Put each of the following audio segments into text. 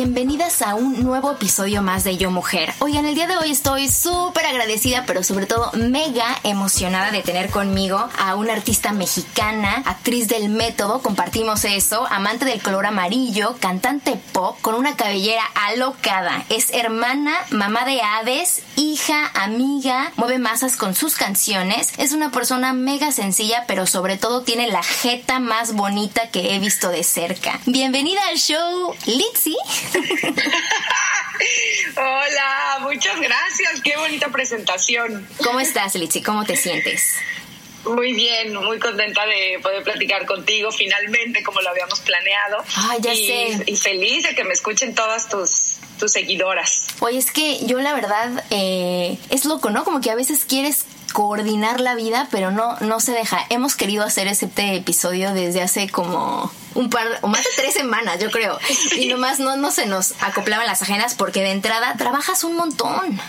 Bienvenidas a un nuevo episodio más de Yo Mujer. Oigan, el día de hoy estoy súper agradecida, pero sobre todo mega emocionada de tener conmigo a una artista mexicana, actriz del método, compartimos eso, amante del color amarillo, cantante pop, con una cabellera alocada. Es hermana, mamá de aves, hija, amiga, mueve masas con sus canciones. Es una persona mega sencilla, pero sobre todo tiene la jeta más bonita que he visto de cerca. Bienvenida al show, Litzy. Hola, muchas gracias. Qué bonita presentación. ¿Cómo estás, Litzy? ¿Cómo te sientes? Muy bien, muy contenta de poder platicar contigo finalmente, como lo habíamos planeado. Ay, ya y, sé. Y feliz de que me escuchen todas tus, tus seguidoras. Oye, es que yo la verdad eh, es loco, ¿no? Como que a veces quieres coordinar la vida, pero no, no se deja. Hemos querido hacer este episodio desde hace como un par, o más de tres semanas, yo creo. Y nomás no, no se nos acoplaban las ajenas porque de entrada trabajas un montón.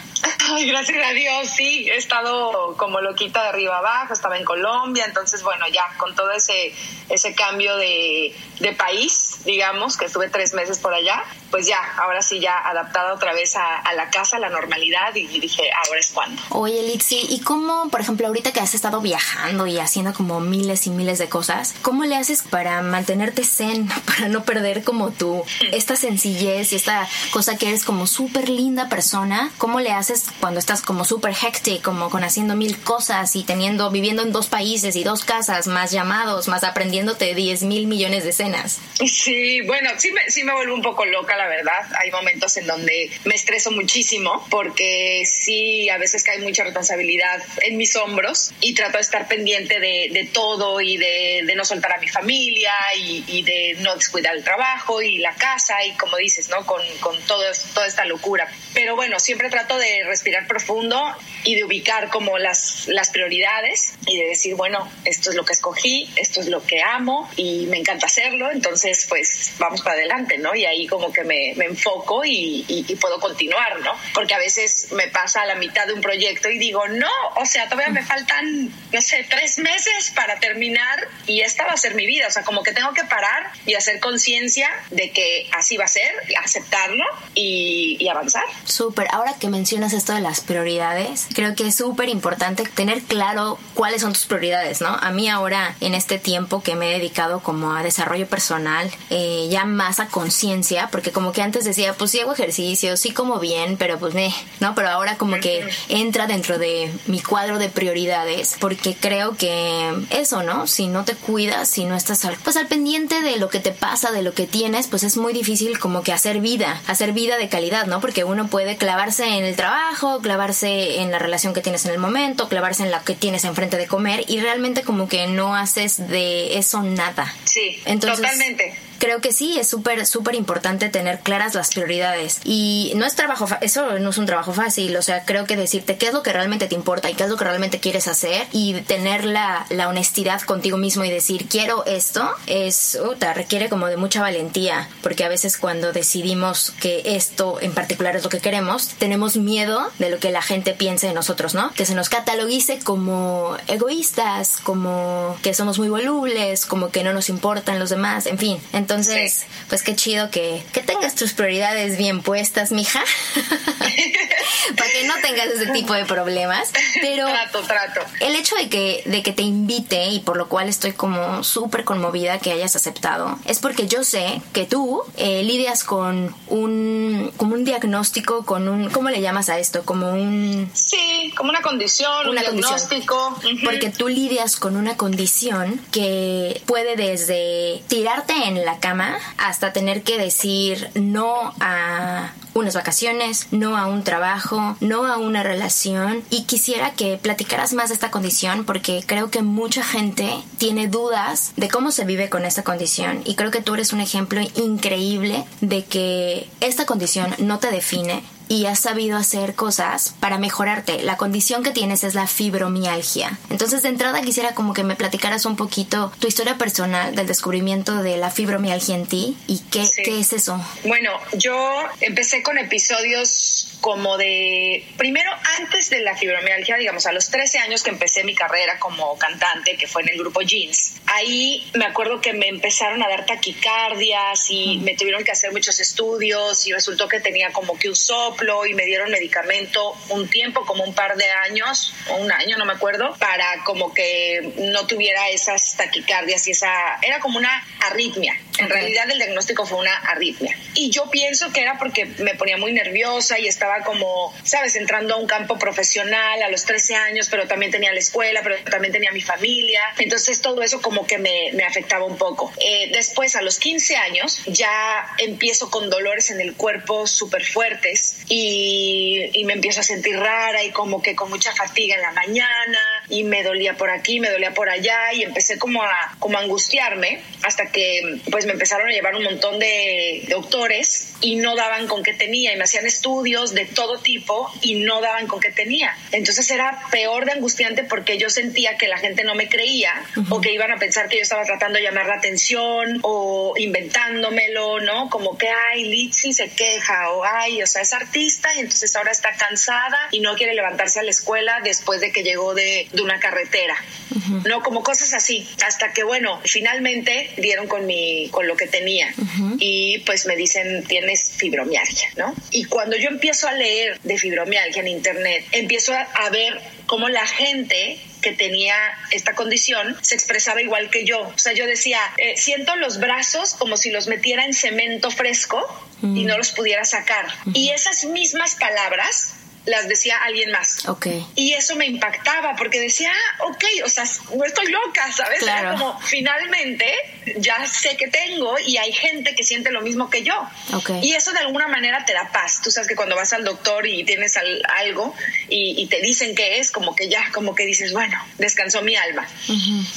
Ay, gracias a Dios, sí, he estado como loquita de arriba abajo, estaba en Colombia, entonces bueno, ya con todo ese, ese cambio de, de país, digamos, que estuve tres meses por allá, pues ya, ahora sí ya adaptada otra vez a, a la casa, a la normalidad y dije, ahora es cuando. Oye, Litzy, ¿y cómo, por ejemplo, ahorita que has estado viajando y haciendo como miles y miles de cosas, cómo le haces para mantenerte zen, para no perder como tú esta sencillez y esta cosa que eres como súper linda persona? ¿Cómo le haces cuando estás como súper hectic, como con haciendo mil cosas y teniendo, viviendo en dos países y dos casas, más llamados, más aprendiéndote 10 mil millones de escenas? Sí, bueno, sí me, sí me vuelvo un poco loca, la verdad. Hay momentos en donde me estreso muchísimo porque sí, a veces cae mucha responsabilidad en mis hombros y trato de estar pendiente de, de todo y de, de, no soltar a mi familia y, y, de no descuidar el trabajo y la casa y como dices, ¿no? Con, con todo, toda esta locura. Pero bueno, siempre trato de respirar profundo y de ubicar como las, las prioridades y de decir, bueno, esto es lo que escogí, esto es lo que amo y me encanta hacerlo, entonces pues vamos para adelante, ¿no? Y ahí como que me, me enfoco y, y, y, puedo continuar, ¿no? Porque a veces me pasa a la mitad de un proyecto y digo, no, o sea, todavía me faltan, no sé, tres meses para terminar y esta va a ser mi vida, o sea, como que tengo que parar y hacer conciencia de que así va a ser, aceptarlo y, y avanzar. Súper, ahora que mencionas esto de las prioridades, creo que es súper importante tener claro cuáles son tus prioridades, ¿no? A mí ahora, en este tiempo que me he dedicado como a desarrollo personal, eh, ya más a conciencia, porque como que antes decía, pues sí hago ejercicio, sí como bien, pero pues eh, ¿no? Pero ahora como que entra dentro de mi cuadro de prioridades, porque creo que eso, ¿no? Si no te cuidas, si no estás al, pues al pendiente de lo que te pasa, de lo que tienes, pues es muy difícil como que hacer vida, hacer vida de calidad, ¿no? Porque uno puede clavarse en el trabajo, clavarse en la relación que tienes en el momento, clavarse en la que tienes enfrente de comer y realmente como que no haces de eso nada. Sí, Entonces, totalmente creo que sí, es súper, súper importante tener claras las prioridades. Y no es trabajo, eso no es un trabajo fácil, o sea, creo que decirte qué es lo que realmente te importa y qué es lo que realmente quieres hacer y tener la, la honestidad contigo mismo y decir quiero esto, es, uta, requiere como de mucha valentía, porque a veces cuando decidimos que esto en particular es lo que queremos, tenemos miedo de lo que la gente piense de nosotros, ¿no? Que se nos catalogice como egoístas, como que somos muy volubles, como que no nos importan los demás, en fin. Entonces, Entonces, pues qué chido que, que tengas tus prioridades bien puestas, mija. Para que no tengas ese tipo de problemas. Pero trato, trato. el hecho de que, de que te invite y por lo cual estoy como súper conmovida que hayas aceptado, es porque yo sé que tú eh, lidias con un, como un diagnóstico, con un, ¿cómo le llamas a esto? Como un... Sí, como una condición, Una un condición. diagnóstico. Porque tú lidias con una condición que puede desde tirarte en la cama hasta tener que decir no a unas vacaciones, no a un trabajo, no a una relación. Y quisiera que platicaras más de esta condición porque creo que mucha gente tiene dudas de cómo se vive con esta condición. Y creo que tú eres un ejemplo increíble de que esta condición no te define, y has sabido hacer cosas para mejorarte. La condición que tienes es la fibromialgia. Entonces, de entrada quisiera como que me platicaras un poquito tu historia personal del descubrimiento de la fibromialgia en ti y qué, Sí. qué es eso. Bueno, yo empecé con episodios como de, primero antes de la fibromialgia, digamos, a los 13 años que empecé mi carrera como cantante, que fue en el grupo Jeans, ahí me acuerdo que me empezaron a dar taquicardias y me tuvieron que hacer muchos estudios y resultó que tenía como que un y me dieron medicamento un tiempo, como un par de años o un año, no me acuerdo, para como que no tuviera esas taquicardias y esa, era como una arritmia. En Ok. realidad el diagnóstico fue una arritmia. Y yo pienso que era porque me ponía muy nerviosa y estaba como, sabes, entrando a un campo profesional a los 13 años, pero también tenía la escuela, pero también tenía mi familia. Entonces todo eso como que me, me afectaba un poco. Eh, después, a los 15 años, ya empiezo con dolores en el cuerpo súper fuertes y, y me empiezo a sentir rara y como que con mucha fatiga en la mañana y me dolía por aquí, me dolía por allá y empecé como a, como a angustiarme hasta que pues me empezaron a llevar un montón de doctores y no daban con qué tenía y me hacían estudios de todo tipo y no daban con qué tenía. Entonces era peor de angustiante porque yo sentía que la gente no me creía o que iban a pensar que yo estaba tratando de llamar la atención o inventándomelo, ¿no? Como que, ay, Litsi se queja o, ay, o sea, es artista y entonces ahora está cansada y no quiere levantarse a la escuela después de que llegó de, de una carretera, ¿no? Como cosas así. Hasta que, bueno, finalmente dieron con, mi, con lo que tenía y pues me dicen, tienes fibromialgia, ¿no? Y cuando yo empiezo a leer de fibromialgia en internet, empiezo a, ver cómo la gente que tenía esta condición se expresaba igual que yo. O sea, yo decía, eh, siento los brazos como si los metiera en cemento fresco y no los pudiera sacar. Y esas mismas palabras las decía alguien más. Ok. Y eso me impactaba porque decía, ah, ok, o sea, no estoy loca, ¿sabes? Era Claro. como, finalmente, ya sé que tengo y hay gente que siente lo mismo que yo. Ok. Y eso de alguna manera te da paz. Tú sabes que cuando vas al doctor y tienes al- algo y, y te dicen qué es, como que ya, como que dices, bueno, descansó mi alma.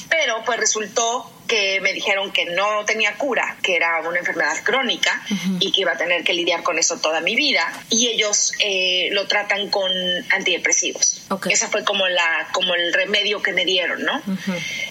Pero pues resultó que me dijeron que no tenía cura, que era una enfermedad crónica y que iba a tener que lidiar con eso toda mi vida. Y ellos eh, lo tratan con antidepresivos. Ok. Esa fue como la como el remedio que me dieron, ¿no?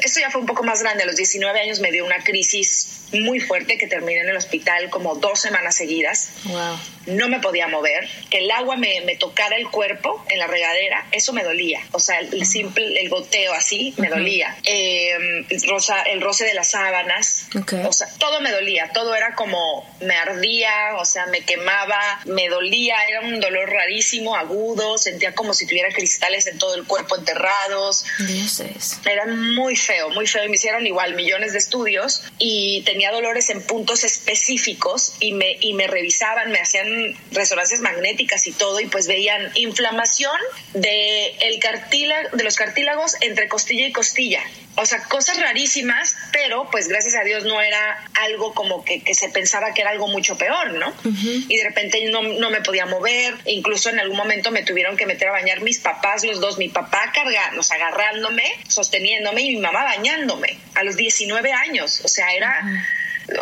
Esto ya fue un poco más grande. A los 19 años me dio una crisis muy fuerte que terminé en el hospital como dos semanas seguidas Wow. No me podía mover, que el agua me, me tocara el cuerpo en la regadera, eso me dolía. O sea, el, simple, el goteo así me dolía. Eh, el, rosa, el roce de las sábanas, o sea, todo me dolía, todo era como me ardía, o sea, me quemaba, me dolía, era un dolor rarísimo, agudo, sentía como si tuviera cristales en todo el cuerpo enterrados. Dioses. Era muy feo, muy feo. Y me hicieron igual millones de estudios y tenía dolores en puntos específicos y me, y me revisaban, me hacían resonancias magnéticas y todo y pues veían inflamación de, el cartílago, de los cartílagos entre costilla y costilla. O sea, cosas rarísimas, pero pues gracias a Dios no era algo como que, que se pensaba que era algo mucho peor, ¿no? Y de repente no, no me podía mover, incluso en algún momento me tuvieron que meter a bañar mis papás, los dos, mi papá sea, agarrándome, sosteniéndome y mi mamá bañándome a los 19 años, o sea, era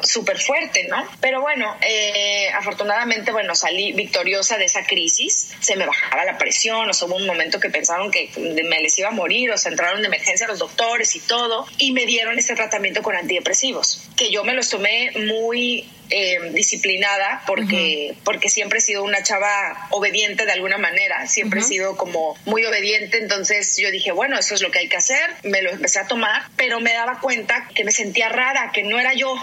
súper fuerte, ¿no? Pero bueno, eh, afortunadamente, bueno, salí victoriosa de esa crisis, se me bajaba la presión, o sea, hubo un momento que pensaron que me les iba a morir, o sea, entraron de emergencia los doctores y todo, y me dieron este tratamiento con antidepresivos, que yo me los tomé muy eh, disciplinada porque, porque siempre he sido una chava obediente de alguna manera, siempre he sido como muy obediente, entonces yo dije, bueno, eso es lo que hay que hacer, me lo empecé a tomar, pero me daba cuenta que me sentía rara, que no era yo,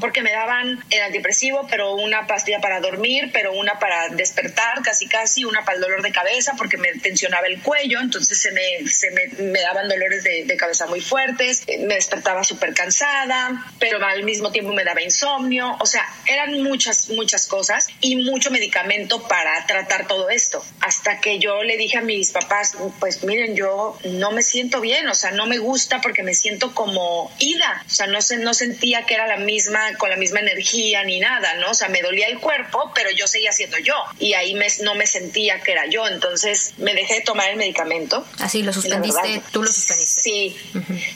porque me daban el antidepresivo, pero una pastilla para dormir, pero una para despertar, casi casi, una para el dolor de cabeza, porque me tensionaba el cuello, entonces se me, se me, daban dolores de, de, cabeza muy fuertes, eh, me despertaba súper cansada, pero al mismo tiempo me daba insomnio, o sea, eran muchas, muchas cosas y mucho medicamento para tratar todo esto, hasta que yo le dije a mis papás, pues miren, yo no me siento bien, o sea, no me gusta porque me siento como ida, o sea, no, se, no sentía que era la misma, con la misma energía ni nada, ¿no? O sea, me dolía el cuerpo, pero yo seguía siendo yo. Y ahí me, no me sentía que era yo, entonces me dejé de tomar el medicamento. Así lo suspendiste, tú lo suspendiste. Sí,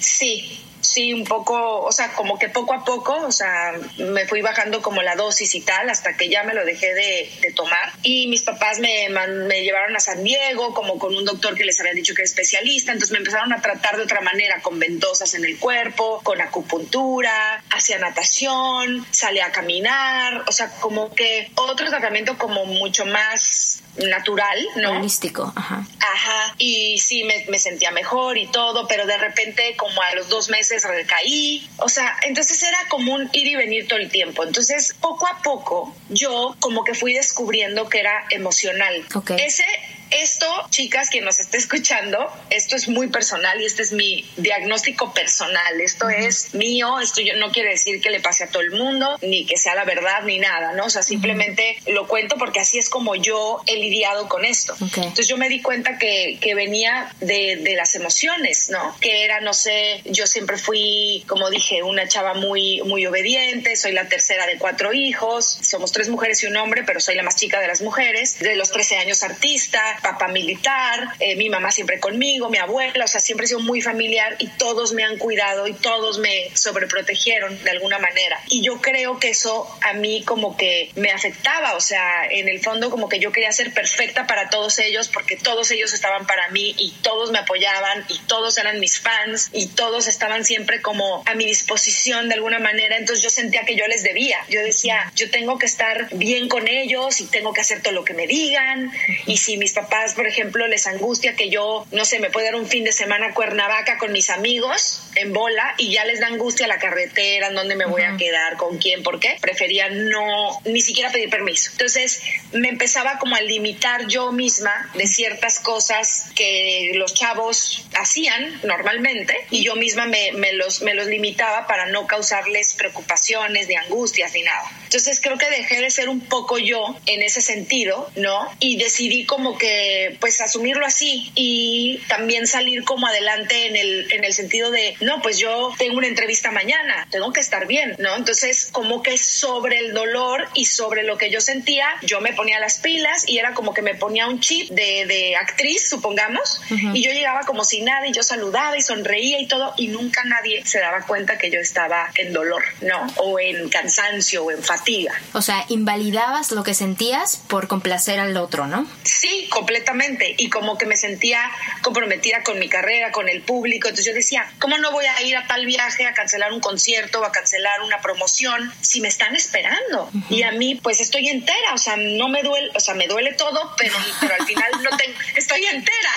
sí, sí, un poco, o sea, como que poco a poco, o sea, me fui bajando como la dosis y tal, hasta que ya me lo dejé de, tomar. Y mis papás me, me llevaron a San Diego, como con un doctor que les había dicho que era especialista, entonces me empezaron a tratar de otra manera, con ventosas en el cuerpo, con acupuntura, hacía natación, salía a caminar, o sea, como que otro tratamiento como mucho más natural, ¿no? Holístico, ajá. Ajá, y sí, me, me sentía mejor y todo, pero de repente como a los dos meses recaí, o sea, entonces era como un ir y venir todo el tiempo. Entonces, poco a poco, yo como que fui descubriendo que era emocional. Ese esto, chicas, quien nos esté escuchando, esto es muy personal y este es mi diagnóstico personal. Esto es mío, esto yo, no quiere decir que le pase a todo el mundo, ni que sea la verdad, ni nada, ¿no? O sea, simplemente lo cuento porque así es como yo he lidiado con esto. Entonces yo me di cuenta que, que venía de, de, las emociones, ¿no? Que era, no sé, yo siempre fui, como dije, una chava muy, muy obediente, soy la tercera de cuatro hijos, somos tres mujeres y un hombre, pero soy la más chica de las mujeres, de los 13 años artista, papá militar, eh, mi mamá siempre conmigo, mi abuela, o sea, siempre he sido muy familiar y todos me han cuidado y todos me sobreprotegieron de alguna manera. Y yo creo que eso a mí como que me afectaba, o sea, en el fondo como que yo quería ser perfecta para todos ellos porque todos ellos estaban para mí y todos me apoyaban y todos eran mis fans y todos estaban siempre como a mi disposición de alguna manera, entonces yo sentía que yo les debía. Yo decía, yo tengo que estar bien con ellos y tengo que hacer todo lo que me digan y si mis por ejemplo, les angustia que yo, no sé, me pueda dar un fin de semana a Cuernavaca con mis amigos en bola y ya les da angustia la carretera, en dónde me voy a quedar, con quién, por qué. Prefería no, ni siquiera pedir permiso. Entonces me empezaba como a limitar yo misma de ciertas cosas que los chavos hacían normalmente y yo misma me, me los, me los limitaba para no causarles preocupaciones, ni angustias, ni nada. Entonces creo que dejé de ser un poco yo en ese sentido, ¿no? Y decidí como que pues asumirlo así y también salir como adelante en el, en el sentido de, no, pues yo tengo una entrevista mañana, tengo que estar bien, ¿no? Entonces, como que sobre el dolor y sobre lo que yo sentía, yo me ponía las pilas y era como que me ponía un chip de, de actriz, supongamos, y yo llegaba como si nada y yo saludaba y sonreía y todo y nunca nadie se daba cuenta que yo estaba en dolor, ¿no? O en cansancio o en fatiga. O sea, invalidabas lo que sentías por complacer al otro, ¿no? Sí, completamente completamente y como que me sentía comprometida con mi carrera, con el público. Entonces yo decía, ¿cómo no voy a ir a tal viaje a cancelar un concierto o a cancelar una promoción si me están esperando? Y a mí pues estoy entera, o sea, no me duele, o sea, me duele todo, pero, pero al final no tengo, estoy entera.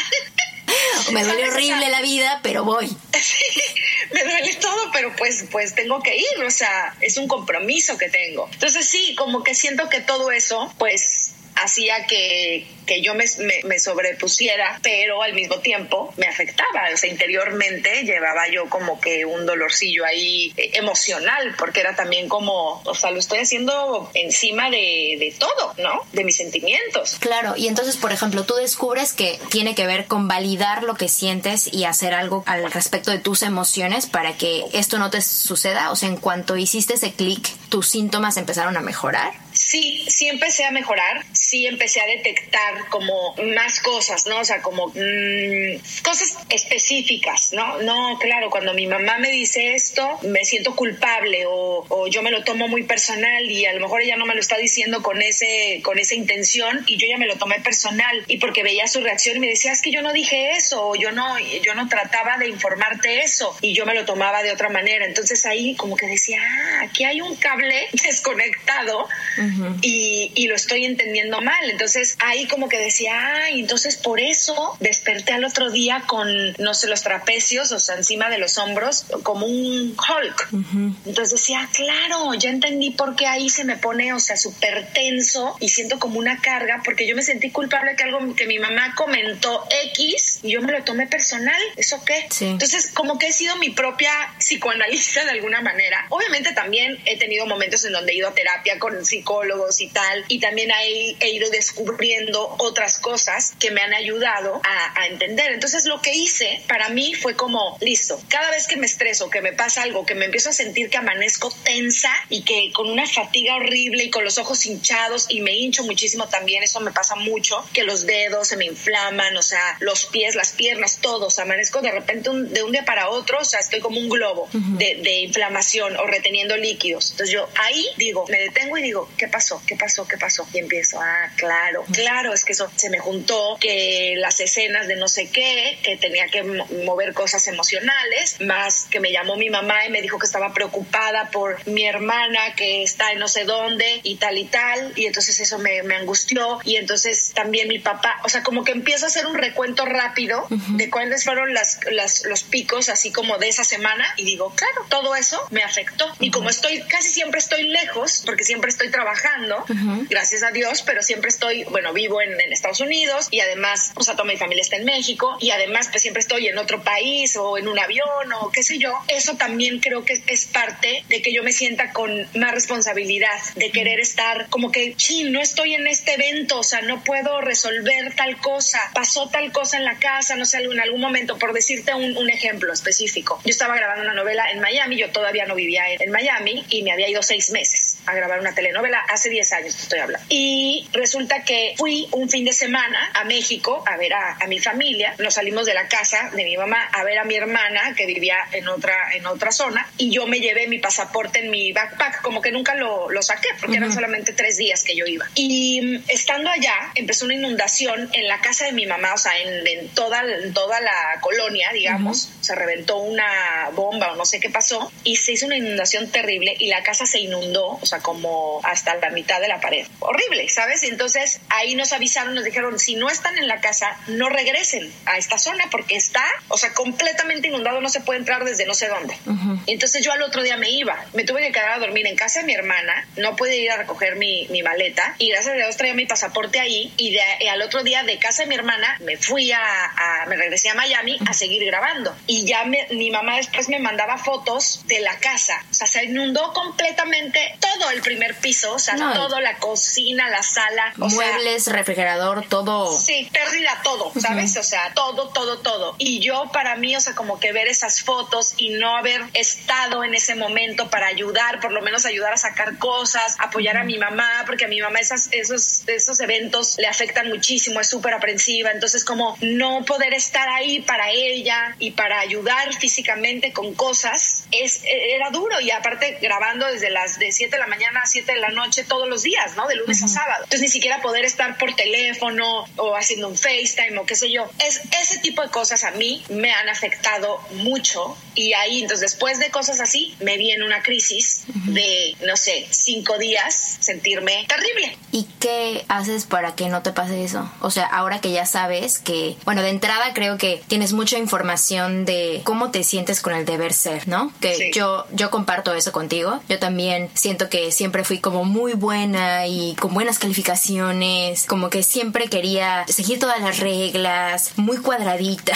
me duele horrible la vida, pero voy. me duele todo, pero pues, pues tengo que ir, o sea, es un compromiso que tengo. Entonces sí, como que siento que todo eso, pues hacía que, que yo me, me, sobrepusiera, pero al mismo tiempo me afectaba. O sea, interiormente llevaba yo como que un dolorcillo ahí eh, emocional, porque era también como, o sea, lo estoy haciendo encima de, de todo, ¿no? De mis sentimientos. Claro, y entonces, por ejemplo, tú descubres que tiene que ver con validar lo que sientes y hacer algo al respecto de tus emociones para que esto no te suceda. O sea, en cuanto hiciste ese clic, tus síntomas empezaron a mejorar. Sí, sí empecé a mejorar, sí empecé a detectar como más cosas, ¿no? O sea, como mmm, cosas específicas, ¿no? No, claro, cuando mi mamá me dice esto, me siento culpable o, o, yo me lo tomo muy personal y a lo mejor ella no me lo está diciendo con ese con esa intención y yo ya me lo tomé personal y porque veía su reacción y me decía, es que yo no dije eso o yo no, yo no trataba de informarte eso y yo me lo tomaba de otra manera. Entonces ahí como que decía, ah, aquí hay un cable desconectado y, y, lo estoy entendiendo mal. Entonces ahí como que decía, ay, entonces por eso desperté al otro día con, no sé, los trapecios, o sea, encima de los hombros, como un Hulk. Entonces decía, claro, ya entendí por qué ahí se me pone, o sea, súper tenso y siento como una carga, porque yo me sentí culpable que algo que mi mamá comentó X y yo me lo tomé personal. ¿Eso qué? Entonces, como que he sido mi propia psicoanalista de alguna manera. Obviamente también he tenido momentos en donde he ido a terapia con psicólogos y tal, y también he, he ido descubriendo otras cosas que me han ayudado a, a entender. Entonces, lo que hice para mí fue como, listo, cada vez que me estreso, que me pasa algo, que me empiezo a sentir que amanezco tensa y que con una fatiga horrible y con los ojos hinchados y me hincho muchísimo también, eso me pasa mucho, que los dedos se me inflaman, o sea, los pies, las piernas, todos, amanezco de repente de un día para otro, o sea, estoy como un globo de, de, inflamación o reteniendo líquidos. Entonces yo ahí digo, me detengo y digo, ¿qué pasó? ¿Qué pasó? ¿Qué pasó? Y empiezo, ah, claro, claro, es que eso se me juntó, que las escenas de no sé qué, que tenía que mover cosas emocionales, más que me llamó mi mamá y me dijo que estaba preocupada por mi hermana que está en no sé dónde y tal y tal, y entonces eso me, me angustió, y entonces también mi papá, o sea, como que empiezo a hacer un recuento rápido de cuáles fueron las, las, los picos así como de esa semana, y digo, claro, todo eso me afectó, y como estoy, casi siempre estoy lejos, porque siempre estoy trabajando, gracias a Dios, pero siempre estoy, bueno, vivo en, en Estados Unidos, y además, o sea, toda mi familia está en México, y además, pues siempre estoy en otro país, o en un avión, o qué sé yo, eso también creo que es parte de que yo me sienta con más responsabilidad, de querer estar como que, chin, no estoy en este evento, o sea, no puedo resolver tal cosa, pasó tal cosa en la casa, no sé, en algún momento, por decirte un, un ejemplo específico. Yo estaba grabando una novela en Miami, yo todavía no vivía en, en Miami y me había ido seis meses a grabar una telenovela, hace 10 años estoy hablando. Y resulta que fui un fin de semana a México a ver a, a mi familia, nos salimos de la casa de mi mamá a ver a mi hermana que vivía en otra, en otra zona y yo me llevé mi pasaporte en mi backpack, como que nunca lo, lo saqué porque eran solamente tres días que yo iba. Y mm, estando allá empezó una inundación en la casa de mi mamá, o sea, en, en toda, en toda la colonia, digamos, se reventó una bomba o no sé qué pasó y se hizo una inundación terrible y la casa se inundó, o sea, como hasta la mitad de la pared. Horrible, ¿sabes? Entonces ahí nos avisaron, nos dijeron, si no están en la casa, no regresen a esta zona porque está, o sea, completamente inundado, no se puede entrar desde no sé dónde. Y entonces yo al otro día me iba, me tuve que quedar a dormir en casa de mi hermana, no pude ir a recoger mi, mi maleta y gracias a Dios traía mi pasaporte ahí y, de, y al otro día de casa de mi hermana me fui a, a me regresé a Miami a seguir grabando y ya me, mi mamá después me mandaba fotos de la casa, o sea, se inundó completamente todo el primer piso, o sea, No. todo, la cocina, la sala, sea, Muebles, refrigerador, todo. Sí, pérdida todo, ¿sabes? O sea, todo, todo, todo. Y yo para mí, o sea, como que ver esas fotos y no haber estado en ese momento para ayudar, por lo menos ayudar a sacar cosas, apoyar a mi mamá, porque a mi mamá esas, esos, esos eventos le afectan muchísimo, es súper aprensiva. Entonces, como no poder estar ahí para ella y para ayudar físicamente con cosas, es, era duro. Y aparte, grabando desde las de 7 de la mañana a 7 de la noche todos los días, ¿no? De lunes a sábado. Entonces, ni siquiera poder estar por teléfono o haciendo un FaceTime o qué sé yo. Es, ese tipo de cosas a mí me han afectado mucho. Y ahí, entonces, después de cosas así, me viene una crisis de, no sé, cinco días, sentirme terrible. ¿Y qué haces para que no te pase eso? O sea, ahora que ya sabes que, bueno, de entrada creo que tienes mucha información de cómo te sientes con el deber ser, ¿no? Que Sí. yo yo comparto eso contigo. Yo también siento que siempre fui como muy buena y con buenas calificaciones, como que siempre quería seguir todas las reglas, muy cuadradita.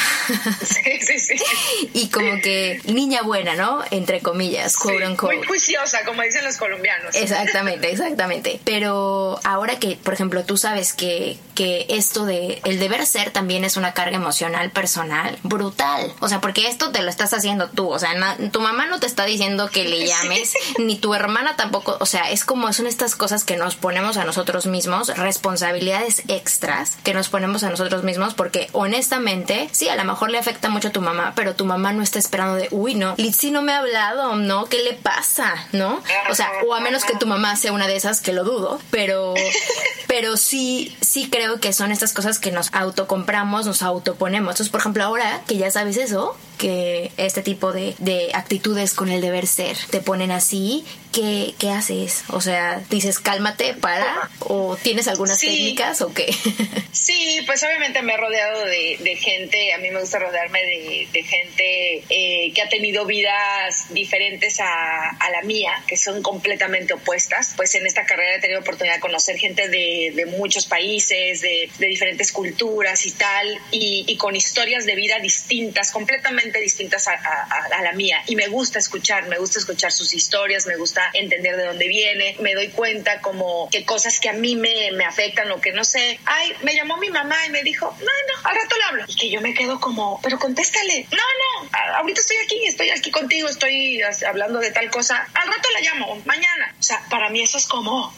Sí, sí, sí. y como que niña buena, ¿no? Entre comillas, quote Sí, unquote. Muy juiciosa, como dicen los colombianos. Exactamente, exactamente. Pero ahora que, por ejemplo, tú sabes que, que esto de el deber ser también es una carga emocional personal brutal. O sea, porque esto te lo estás haciendo tú. O sea, tu mamá no te está diciendo que le llames, ni tu hermana tampoco. O sea, es como son estas cosas que nos ponemos a nosotros mismos, responsabilidades extras que nos ponemos a nosotros mismos, porque honestamente, sí, a lo mejor le afecta mucho a tu mamá, pero tu mamá no está esperando de, uy, no, Litsi no me ha hablado, ¿no? ¿Qué le pasa? ¿No? O sea, o a menos que tu mamá sea una de esas que lo dudo, pero pero sí sí creo que son estas cosas que nos autocompramos, nos autoponemos. Entonces, por ejemplo, ahora que ya sabes eso, que este tipo de, de actitudes con el deber ser te ponen así, ¿qué, qué haces? O sea, dices cálmate, para, o tienes algunas técnicas o qué? sí, pues obviamente me he rodeado de, de gente, a mí me gusta rodearme de, de gente eh, que ha tenido vidas diferentes a, a, la mía, que son completamente opuestas. Pues en esta carrera he tenido oportunidad de conocer gente de, de muchos países, de, de, diferentes culturas y tal, y, y, con historias de vida distintas, completamente distintas a, la mía. Y me gusta escuchar, me gusta escuchar sus historias, me gusta entender de dónde viene, me doy cuenta como que cosas que a mí me, me afectan o que no sé. Ay, me llamó mi mamá y me dijo, no, no, al rato le hablo. Y que yo me quedo como, pero contéstale. No, no, ahorita estoy aquí, estoy aquí contigo, estoy hablando de tal cosa. Al rato la llamo, mañana. O sea, para mí eso es como,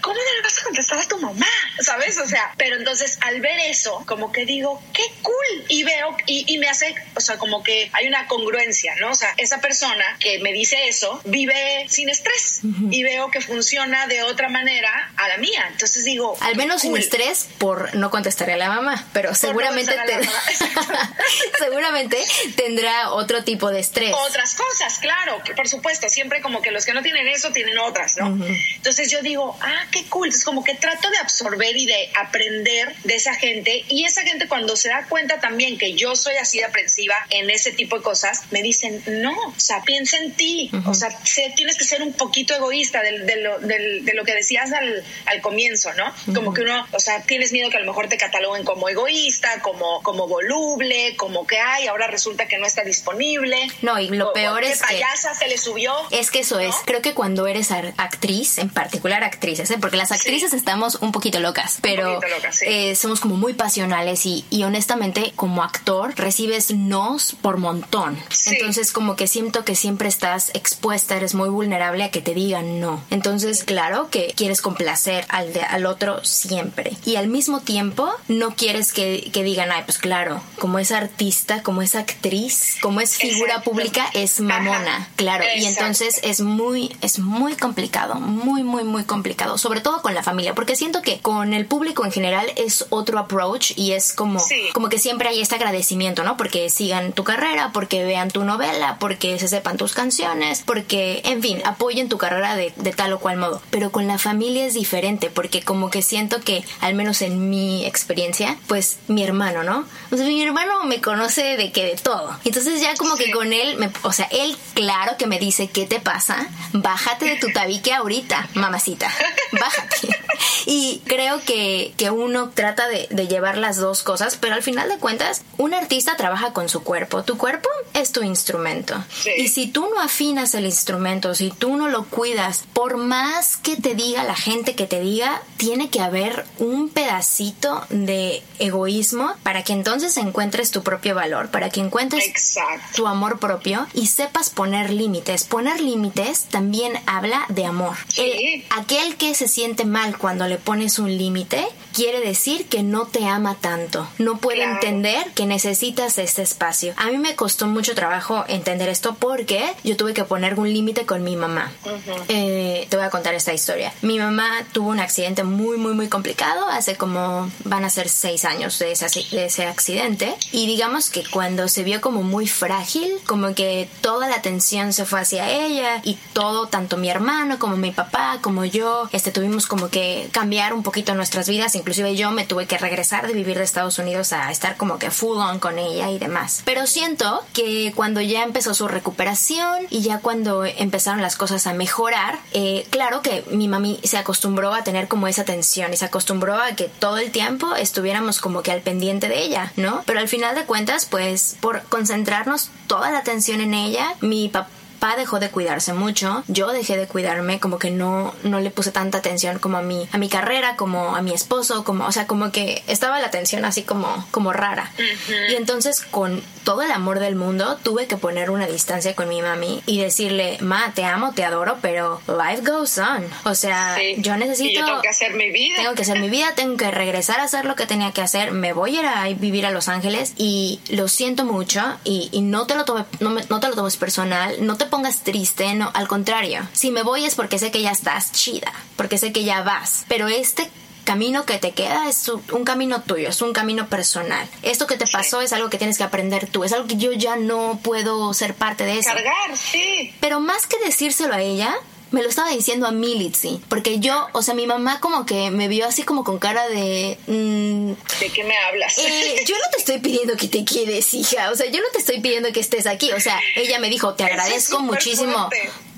¿cómo no le vas a contestar a tu mamá? ¿Sabes? O sea, pero entonces al ver eso, como que digo, qué cool. Y veo, y me hace, o sea, como que hay una congruencia, ¿no? O sea, esa persona que me dice eso vive sin estrés uh -huh. y veo que funciona de otra manera a la mía. Entonces digo, al menos cool. sin estrés por no contestarle a la mamá, pero por seguramente no te... seguramente tendrá otro tipo de estrés. Otras cosas, claro, que por supuesto, siempre como que los que no tienen eso tienen otras, ¿no? Uh -huh. Entonces yo digo, ah, qué cool. Es como que trato de absorber y de aprender de esa gente y esa gente cuando se da cuenta también que yo soy así de aprensiva en ese tipo de cosas, me dicen, no, o sea, piensa en ti, uh -huh. o sea, tienes que ser un poquito egoísta de, de, lo, de, de lo, que decías al, al comienzo, ¿no? Uh -huh. Como que uno, o sea, tienes miedo que a lo mejor te cataloguen como egoísta, como, como voluble, como que hay, ahora resulta que no está disponible. No, y lo o, peor o es payasa que... se le subió. Es que eso ¿no? es, creo que cuando eres actriz, en particular actrices, ¿eh? porque las actrices sí. estamos un poquito locas, pero poquito locas, sí. eh, somos como muy pasionales y, y, honestamente como actor recibes nos por montón. Sí. Entonces como que siento que siempre estás expuesta, eres muy vulnerable a que te digan no. Entonces claro que quieres complacer al, de, al otro siempre. Y al mismo tiempo no quieres que, que digan, ay, pues claro, como es artista, como es actriz, como es figura Exacto. pública, es mamona. Ajá. Claro. Exacto. Y entonces es muy, es muy complicado, muy, muy, muy complicado. Sobre todo con la familia, porque siento que con el público en general es otro approach y es como, sí. como que siempre hay este agradecimiento, ¿no? Porque sigan tu carrera, porque vean tu novela, porque se sepan tus canciones, porque, en fin, apoyen tu carrera de, de tal o cual modo. Pero con la familia es diferente, porque como que siento que, al menos en mi experiencia, pues mi hermano, ¿no? O sea, mi hermano me conoce de que de todo. Entonces ya como que con él, me, o sea, él claro que me dice, ¿qué te pasa? Bájate de tu tabique ahorita, mamacita. Bájate. y creo que, que uno trata de, de, llevar las dos cosas, pero al final de cuentas, un artista trabaja con su cuerpo. Tu cuerpo es tu instrumento. Sí. Y si tú no afinas el instrumento, si tú no lo cuidas, por más que te diga la gente que te diga, tiene que haber un pedacito de egoísmo para que entonces encuentres tu propio valor, para que encuentres Exacto. tu amor propio y sepas poner límites. Poner límites también habla de amor. Sí. El, aquel que se siente mal cuando le pones un límite quiere decir que no te ama tanto. No puede claro. entender que necesitas este espacio. A mí me costó mucho trabajo entender esto porque yo tuve que poner un límite con mi mamá. Uh -huh. eh, te voy a contar esta historia. Mi mamá tuvo un accidente muy, muy, muy complicado. Hace como van a ser seis años de ese, de ese accidente. Y digamos que cuando se vio como muy frágil, como que toda la atención se fue hacia ella y todo, tanto mi hermano como mi papá, como yo, este, tuvimos como que cambiar un poquito nuestras vidas. Inclusive yo me tuve que regresar de vivir de Estados Unidos a estar como que full on con ella y demás. Pero siento que cuando ya empezó su recuperación y ya cuando empezaron las cosas a mejorar, eh, claro que mi mami se acostumbró a tener como esa atención y se acostumbró a que todo el tiempo estuviéramos como que al pendiente de ella, ¿no? Pero al final de cuentas, pues por concentrarnos toda la atención en ella, mi papá papá dejó de cuidarse mucho, yo dejé de cuidarme, como que no, no le puse tanta atención como a mi, a mi carrera, como a mi esposo, como, o sea, como que estaba la atención así como, como rara. Uh -huh. Y entonces con todo el amor del mundo tuve que poner una distancia con mi mami y decirle, ma, te amo, te adoro, pero life goes on. O sea, sí. yo necesito... Y yo tengo que hacer mi vida. Tengo que hacer mi vida, tengo que regresar a hacer lo que tenía que hacer, me voy a ir a vivir a Los Ángeles y lo siento mucho y, y no te lo tomes, no, no te lo tomes personal, no te pongas triste, no, al contrario. Si me voy es porque sé que ya estás chida, porque sé que ya vas. Pero este camino que te queda es un camino tuyo, es un camino personal. Esto que te pasó es algo que tienes que aprender tú, es algo que yo ya no puedo ser parte de eso. Cargar, sí. Pero más que decírselo a ella, me lo estaba diciendo a Militzy, porque yo, o sea, mi mamá como que me vio así como con cara de... Mm, ¿De qué me hablas? Eh, yo no te estoy pidiendo que te quedes, hija, o sea, yo no te estoy pidiendo que estés aquí, o sea, ella me dijo, te agradezco muchísimo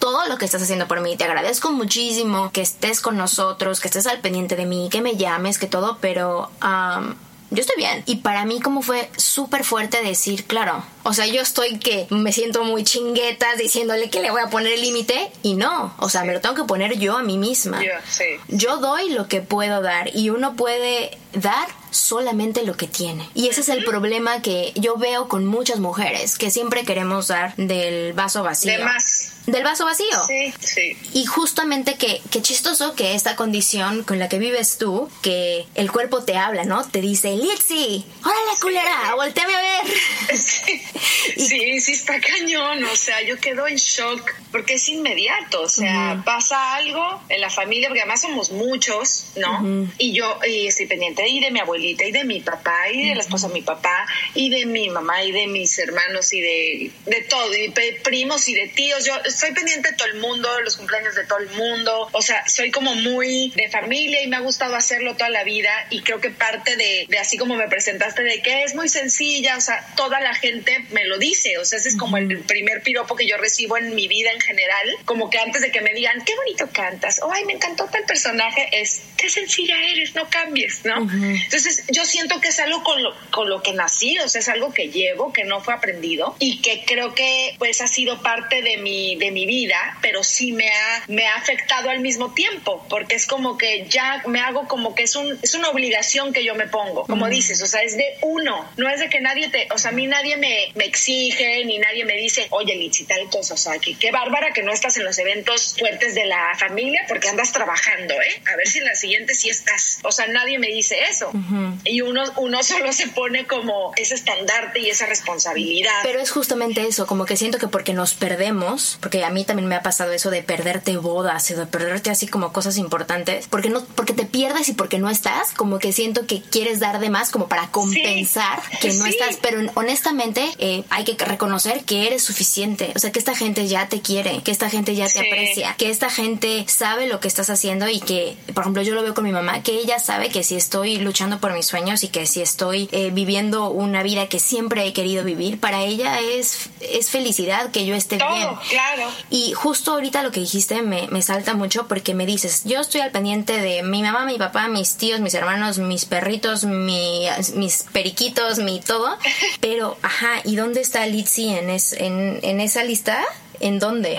todo lo que estás haciendo por mí, te agradezco muchísimo que estés con nosotros, que estés al pendiente de mí, que me llames, que todo, pero yo estoy bien. Y para mí como fue súper fuerte decir, claro, o sea, yo estoy que me siento muy chingueta diciéndole que le voy a poner el límite y no, o sea, me lo tengo que poner yo a mí misma. Yo doy lo que puedo dar y uno puede dar solamente lo que tiene. Y ese es el problema que yo veo con muchas mujeres, que siempre queremos dar del vaso vacío. De más del vaso vacío. Sí, sí. Y justamente que, qué chistoso que esta condición con la que vives tú, que el cuerpo te habla, ¿no? Te dice, Litsi, órale, culera, volteame a ver. Sí. sí, está cañón. O sea, yo quedo en shock porque es inmediato. O sea, pasa algo en la familia, porque además somos muchos, ¿no? Y yo y estoy pendiente y de mi abuelita, y de mi papá, y de la esposa de mi papá, y de mi mamá, y de mis hermanos, y de, de todo, y de primos y de tíos. Yo soy pendiente de todo el mundo, los cumpleaños de todo el mundo, o sea, soy como muy de familia y me ha gustado hacerlo toda la vida y creo que parte de, de así como me presentaste, de que es muy sencilla, o sea, toda la gente me lo dice, o sea, ese es como el primer piropo que yo recibo en mi vida en general, como que antes de que me digan, qué bonito cantas, o ay, me encantó tal personaje, es, qué sencilla eres, no cambies, ¿no? Entonces, yo siento que es algo con lo, con lo que nací, o sea, es algo que llevo, que no fue aprendido y que creo que pues ha sido parte de mi de mi vida, pero sí me ha, me ha afectado al mismo tiempo, porque es como que ya me hago como que es, un, es una obligación que yo me pongo, como dices, o sea, es de uno, no es de que nadie te, o sea, a mí nadie me, me exige, ni nadie me dice, oye, Litsi, tal cosa, o sea, que qué bárbara que no estás en los eventos fuertes de la familia porque andas trabajando, ¿eh? A ver si en la siguiente sí estás, o sea, nadie me dice eso. Y uno, uno solo se pone como ese estandarte y esa responsabilidad. Pero es justamente eso, como que siento que porque nos perdemos, porque a mí también me ha pasado eso de perderte bodas de perderte así como cosas importantes, porque no, porque te pierdes y porque no estás, como que siento que quieres dar de más como para compensar que no estás, pero honestamente eh, hay que reconocer que eres suficiente, o sea que esta gente ya te quiere, que esta gente ya te aprecia, que esta gente sabe lo que estás haciendo y que, por ejemplo, yo lo veo con mi mamá, que ella sabe que si estoy luchando por mis sueños y que si estoy eh, viviendo una vida que siempre he querido vivir, para ella es, es felicidad que yo esté bien. Claro. Y justo ahorita lo que dijiste me, me salta mucho porque me dices, yo estoy al pendiente de mi mamá, mi papá, mis tíos, mis hermanos, mis perritos, mi, mis periquitos, mi todo. Pero, ajá, ¿y dónde está Litzy en, es, en, en esa lista? En dónde,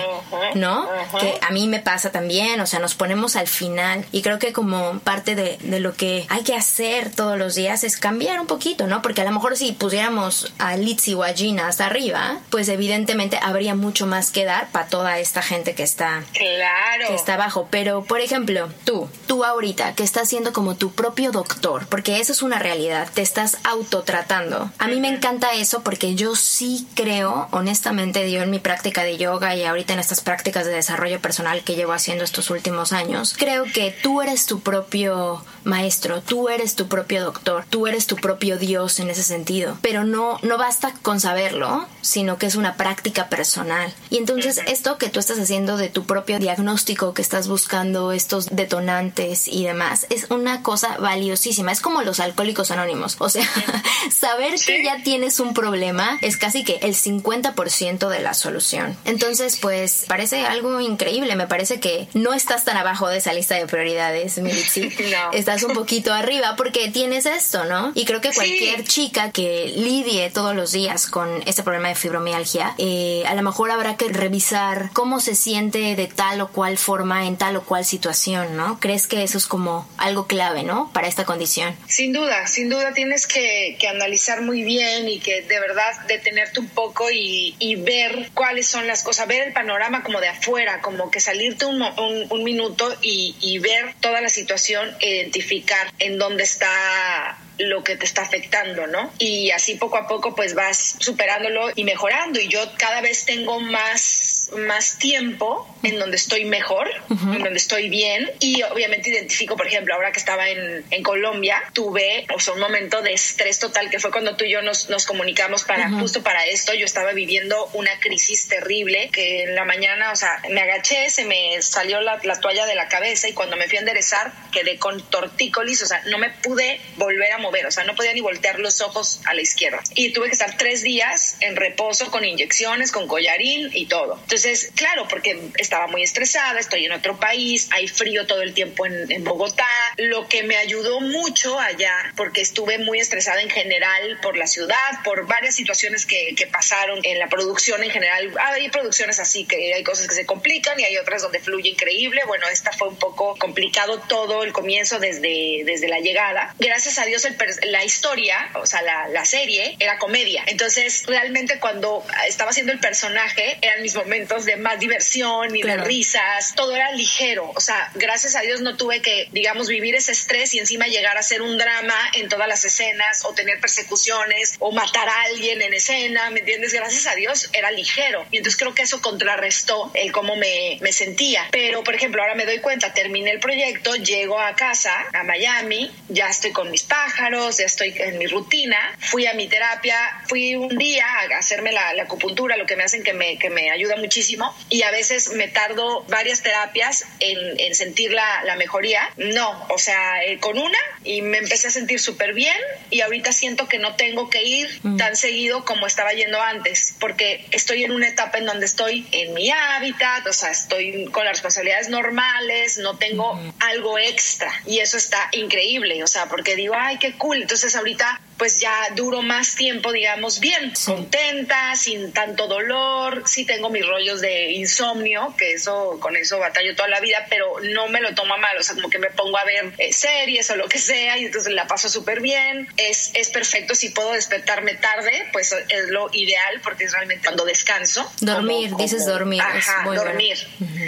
¿no? Que a mí me pasa también, o sea, nos ponemos al final y creo que como parte de, de, lo que hay que hacer todos los días es cambiar un poquito, ¿no? Porque a lo mejor si pusiéramos a Litzy o a Gina hasta arriba, pues evidentemente habría mucho más que dar para toda esta gente que está, claro. que está abajo. Pero, por ejemplo, tú, tú ahorita que estás siendo como tu propio doctor, porque eso es una realidad, te estás autotratando. A mí me encanta eso porque yo sí creo, honestamente, yo en mi práctica de yoga, y ahorita en estas prácticas de desarrollo personal que llevo haciendo estos últimos años, creo que tú eres tu propio maestro, tú eres tu propio doctor, tú eres tu propio Dios en ese sentido. Pero no, no basta con saberlo, sino que es una práctica personal. Y entonces esto que tú estás haciendo de tu propio diagnóstico, que estás buscando estos detonantes y demás, es una cosa valiosísima. Es como los alcohólicos anónimos. O sea, saber que ya tienes un problema es casi que el 50% de la solución. Entonces, pues parece algo increíble. Me parece que no estás tan abajo de esa lista de prioridades, Militzi. No. Estás un poquito arriba porque tienes esto, ¿no? Y creo que cualquier chica que lidie todos los días con este problema de fibromialgia, eh, a lo mejor habrá que revisar cómo se siente de tal o cual forma en tal o cual situación, ¿no? ¿Crees que eso es como algo clave, ¿no? Para esta condición. Sin duda, sin duda tienes que, que analizar muy bien y que de verdad detenerte un poco y, y ver cuáles son las cosas, ver el panorama como de afuera, como que salirte un, un, un minuto y, y, ver toda la situación, identificar en dónde está lo que te está afectando, ¿no? Y así poco a poco pues vas superándolo y mejorando y yo cada vez tengo más más tiempo en donde estoy mejor, en donde estoy bien y obviamente identifico, por ejemplo, ahora que estaba en, en Colombia, tuve o sea, un momento de estrés total que fue cuando tú y yo nos, nos comunicamos para justo para esto. Yo estaba viviendo una crisis terrible que en la mañana, o sea, me agaché, se me salió la, la toalla de la cabeza y cuando me fui a enderezar quedé con tortícolis, o sea, no me pude volver a mover, o sea, no podía ni voltear los ojos a la izquierda. Y tuve que estar tres días en reposo con inyecciones, con collarín y todo. Entonces, claro, porque estaba muy estresada, estoy en otro país, hay frío todo el tiempo en, en Bogotá, lo que me ayudó mucho allá, porque estuve muy estresada en general por la ciudad, por varias situaciones que, que pasaron en la producción en general. Hay producciones así que hay cosas que se complican y hay otras donde fluye increíble. Bueno, esta fue un poco complicado todo el comienzo desde, desde la llegada. Gracias a Dios el, la historia, o sea, la, la serie era comedia. Entonces, realmente cuando estaba haciendo el personaje, eran mis momentos de más diversión y de risas. Todo era ligero. O sea, gracias a Dios no tuve que, digamos, vivir ese estrés y encima llegar a ser un drama en todas las escenas o tener persecuciones o matar a alguien en escena, ¿me entiendes? Gracias a Dios era ligero. Y entonces creo que eso contrarrestó el cómo me, me sentía. Pero, por ejemplo, ahora me doy cuenta, terminé el proyecto, llego a casa, a Miami, ya estoy con mis pájaros, ya estoy en mi rutina, fui a mi terapia, fui un día a hacerme la, la acupuntura, lo que me hacen que me, que me ayuda muchísimo, y a veces me tardo varias terapias en, en sentir la, la, mejoría. No, o sea, eh, con una y me empecé a sentir súper bien y ahorita siento que no tengo que ir mm. tan seguido como estaba yendo antes, porque estoy en una etapa en donde estoy en mi hábitat, o sea, estoy con las responsabilidades normales, no tengo mm. algo extra y eso está increíble, o sea, porque digo, ay, qué cool, entonces ahorita pues ya duro más tiempo, digamos, bien, contenta, sin tanto dolor, sí tengo mis rollos de insomnio, que eso, con eso batallo toda la vida, pero no me lo tomo mal, o sea, como que me pongo a ver eh, series o lo que sea y entonces la paso súper bien, es, es perfecto, si puedo despertarme tarde, pues es lo ideal porque es realmente cuando descanso. Dormir, dices dormir. Ajá, dormir,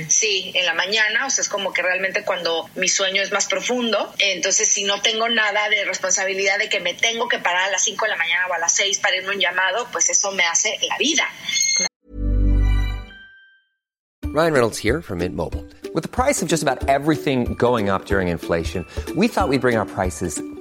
sí, en la mañana, o sea, es como que realmente cuando mi sueño es más profundo, entonces si no tengo nada de responsabilidad de que me tengo que parar a las 5 de la mañana o a las 6 para irme un llamado, pues eso me hace la vida. Ryan Reynolds here from Mint Mobile. With the price of just about everything going up during inflation, we thought we'd bring our prices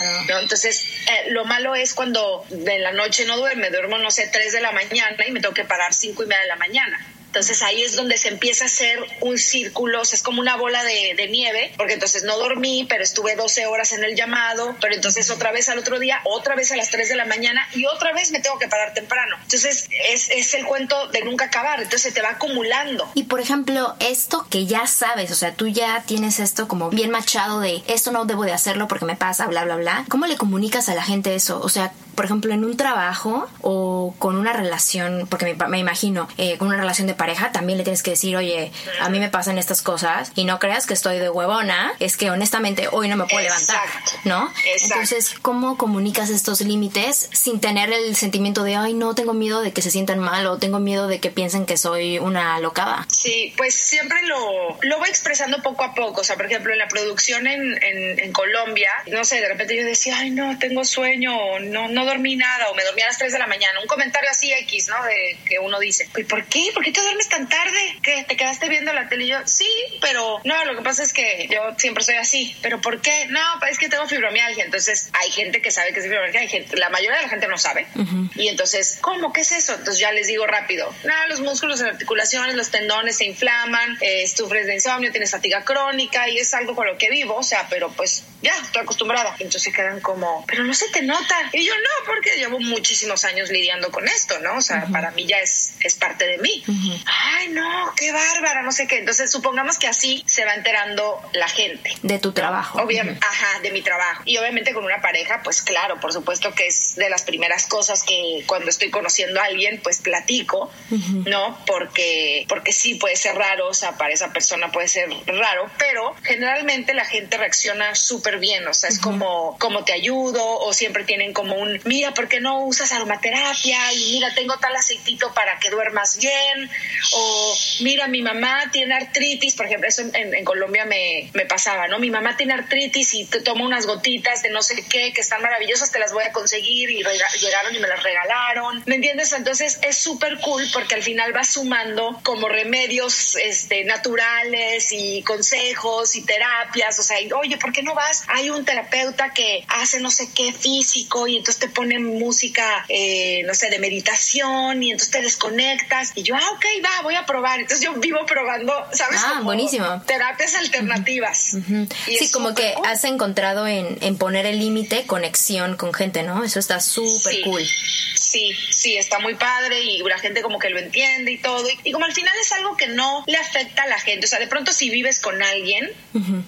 ¿no? Entonces, eh, lo malo es cuando de la noche no duerme, duermo, no sé, 3 de la mañana y me tengo que parar 5 y media de la mañana. Entonces ahí es donde se empieza a hacer un círculo, o sea, es como una bola de, nieve, porque entonces no dormí, pero estuve 12 horas en el llamado, pero entonces otra vez al otro día, otra vez a las 3 de la mañana y otra vez me tengo que parar temprano. Entonces es, es el cuento de nunca acabar, entonces se te va acumulando. Y por ejemplo, esto que ya sabes, o sea, tú ya tienes esto como bien machado de esto no debo de hacerlo porque me pasa, bla, bla, bla. ¿Cómo le comunicas a la gente eso? O sea, por ejemplo, en un trabajo o con una relación, porque me, me imagino, eh, con una relación de pareja, también le tienes que decir, oye, a mí me pasan estas cosas y no creas que estoy de huevona, es que honestamente hoy no me puedo Exacto. levantar, ¿no? Exacto. Entonces, ¿cómo comunicas estos límites sin tener el sentimiento de, ay, no, tengo miedo de que se sientan mal o tengo miedo de que piensen que soy una locada? Sí, pues siempre lo, lo voy expresando poco a poco. O sea, por ejemplo, en la producción en, en, en Colombia, no sé, de repente yo decía, ay, no, tengo sueño, o no, no dormí nada, o me dormí a las 3 de la mañana. Un comentario así X, ¿no? De que uno dice, ¿y por qué? ¿Por qué te duermes tan tarde? ¿Qué? ¿Te quedaste viendo la tele? Y yo, sí, pero no, lo que pasa es que yo siempre soy así. ¿Pero por qué? No, es que tengo fibromialgia. Entonces, hay gente que sabe que es fibromialgia, hay gente, la mayoría de la gente no sabe. Y entonces, ¿cómo? ¿Qué es eso? Entonces ya les digo rápido, no, los músculos, las articulaciones, los tendones se inflaman, eh, sufres de insomnio, tienes fatiga crónica y es algo con lo que vivo, o sea, pero pues ya, estoy acostumbrada. Entonces quedan como, pero no se te nota. Y yo no, porque llevo muchísimos años lidiando con esto, ¿no? O sea, para mí ya es, es parte de mí. Ay, no, qué bárbara, no sé qué. Entonces, supongamos que así se va enterando la gente. De tu trabajo. Obviamente, ajá, de mi trabajo. Y obviamente con una pareja, pues claro, por supuesto que es de las primeras cosas que cuando estoy conociendo a alguien, pues platico, ¿no? Porque, porque sí puede ser raro, o sea, para esa persona puede ser raro, pero generalmente la gente reacciona súper bien, o sea, es como, como te ayudo, o siempre tienen como un, mira, ¿por qué no usas aromaterapia? Y mira, tengo tal aceitito para que duermas bien, o mira, mi mamá tiene artritis, por ejemplo, eso en, en Colombia me, me pasaba, ¿no? Mi mamá tiene artritis y te tomo unas gotitas de no sé qué, que están maravillosas, te las voy a conseguir y llegaron y me las regalaron, ¿me entiendes? Entonces es súper cool porque al final vas sumando como remedios este, naturales y consejos y terapias, o sea, oye, ¿por qué no vas? Hay un terapeuta que hace no sé qué físico y entonces te pone música, eh, no sé, de meditación y entonces te desconectas y yo, ah, ok, va, voy a probar. Entonces yo vivo probando, ¿sabes? Ah, buenísimo. Terapias alternativas. sí, como que has encontrado en, en poner el límite conexión con gente, ¿no? Eso está súper cool. Sí, sí, está muy padre y la gente como que lo entiende y todo. Y, como al final es algo que no le afecta a la gente. O sea, de pronto si vives con alguien,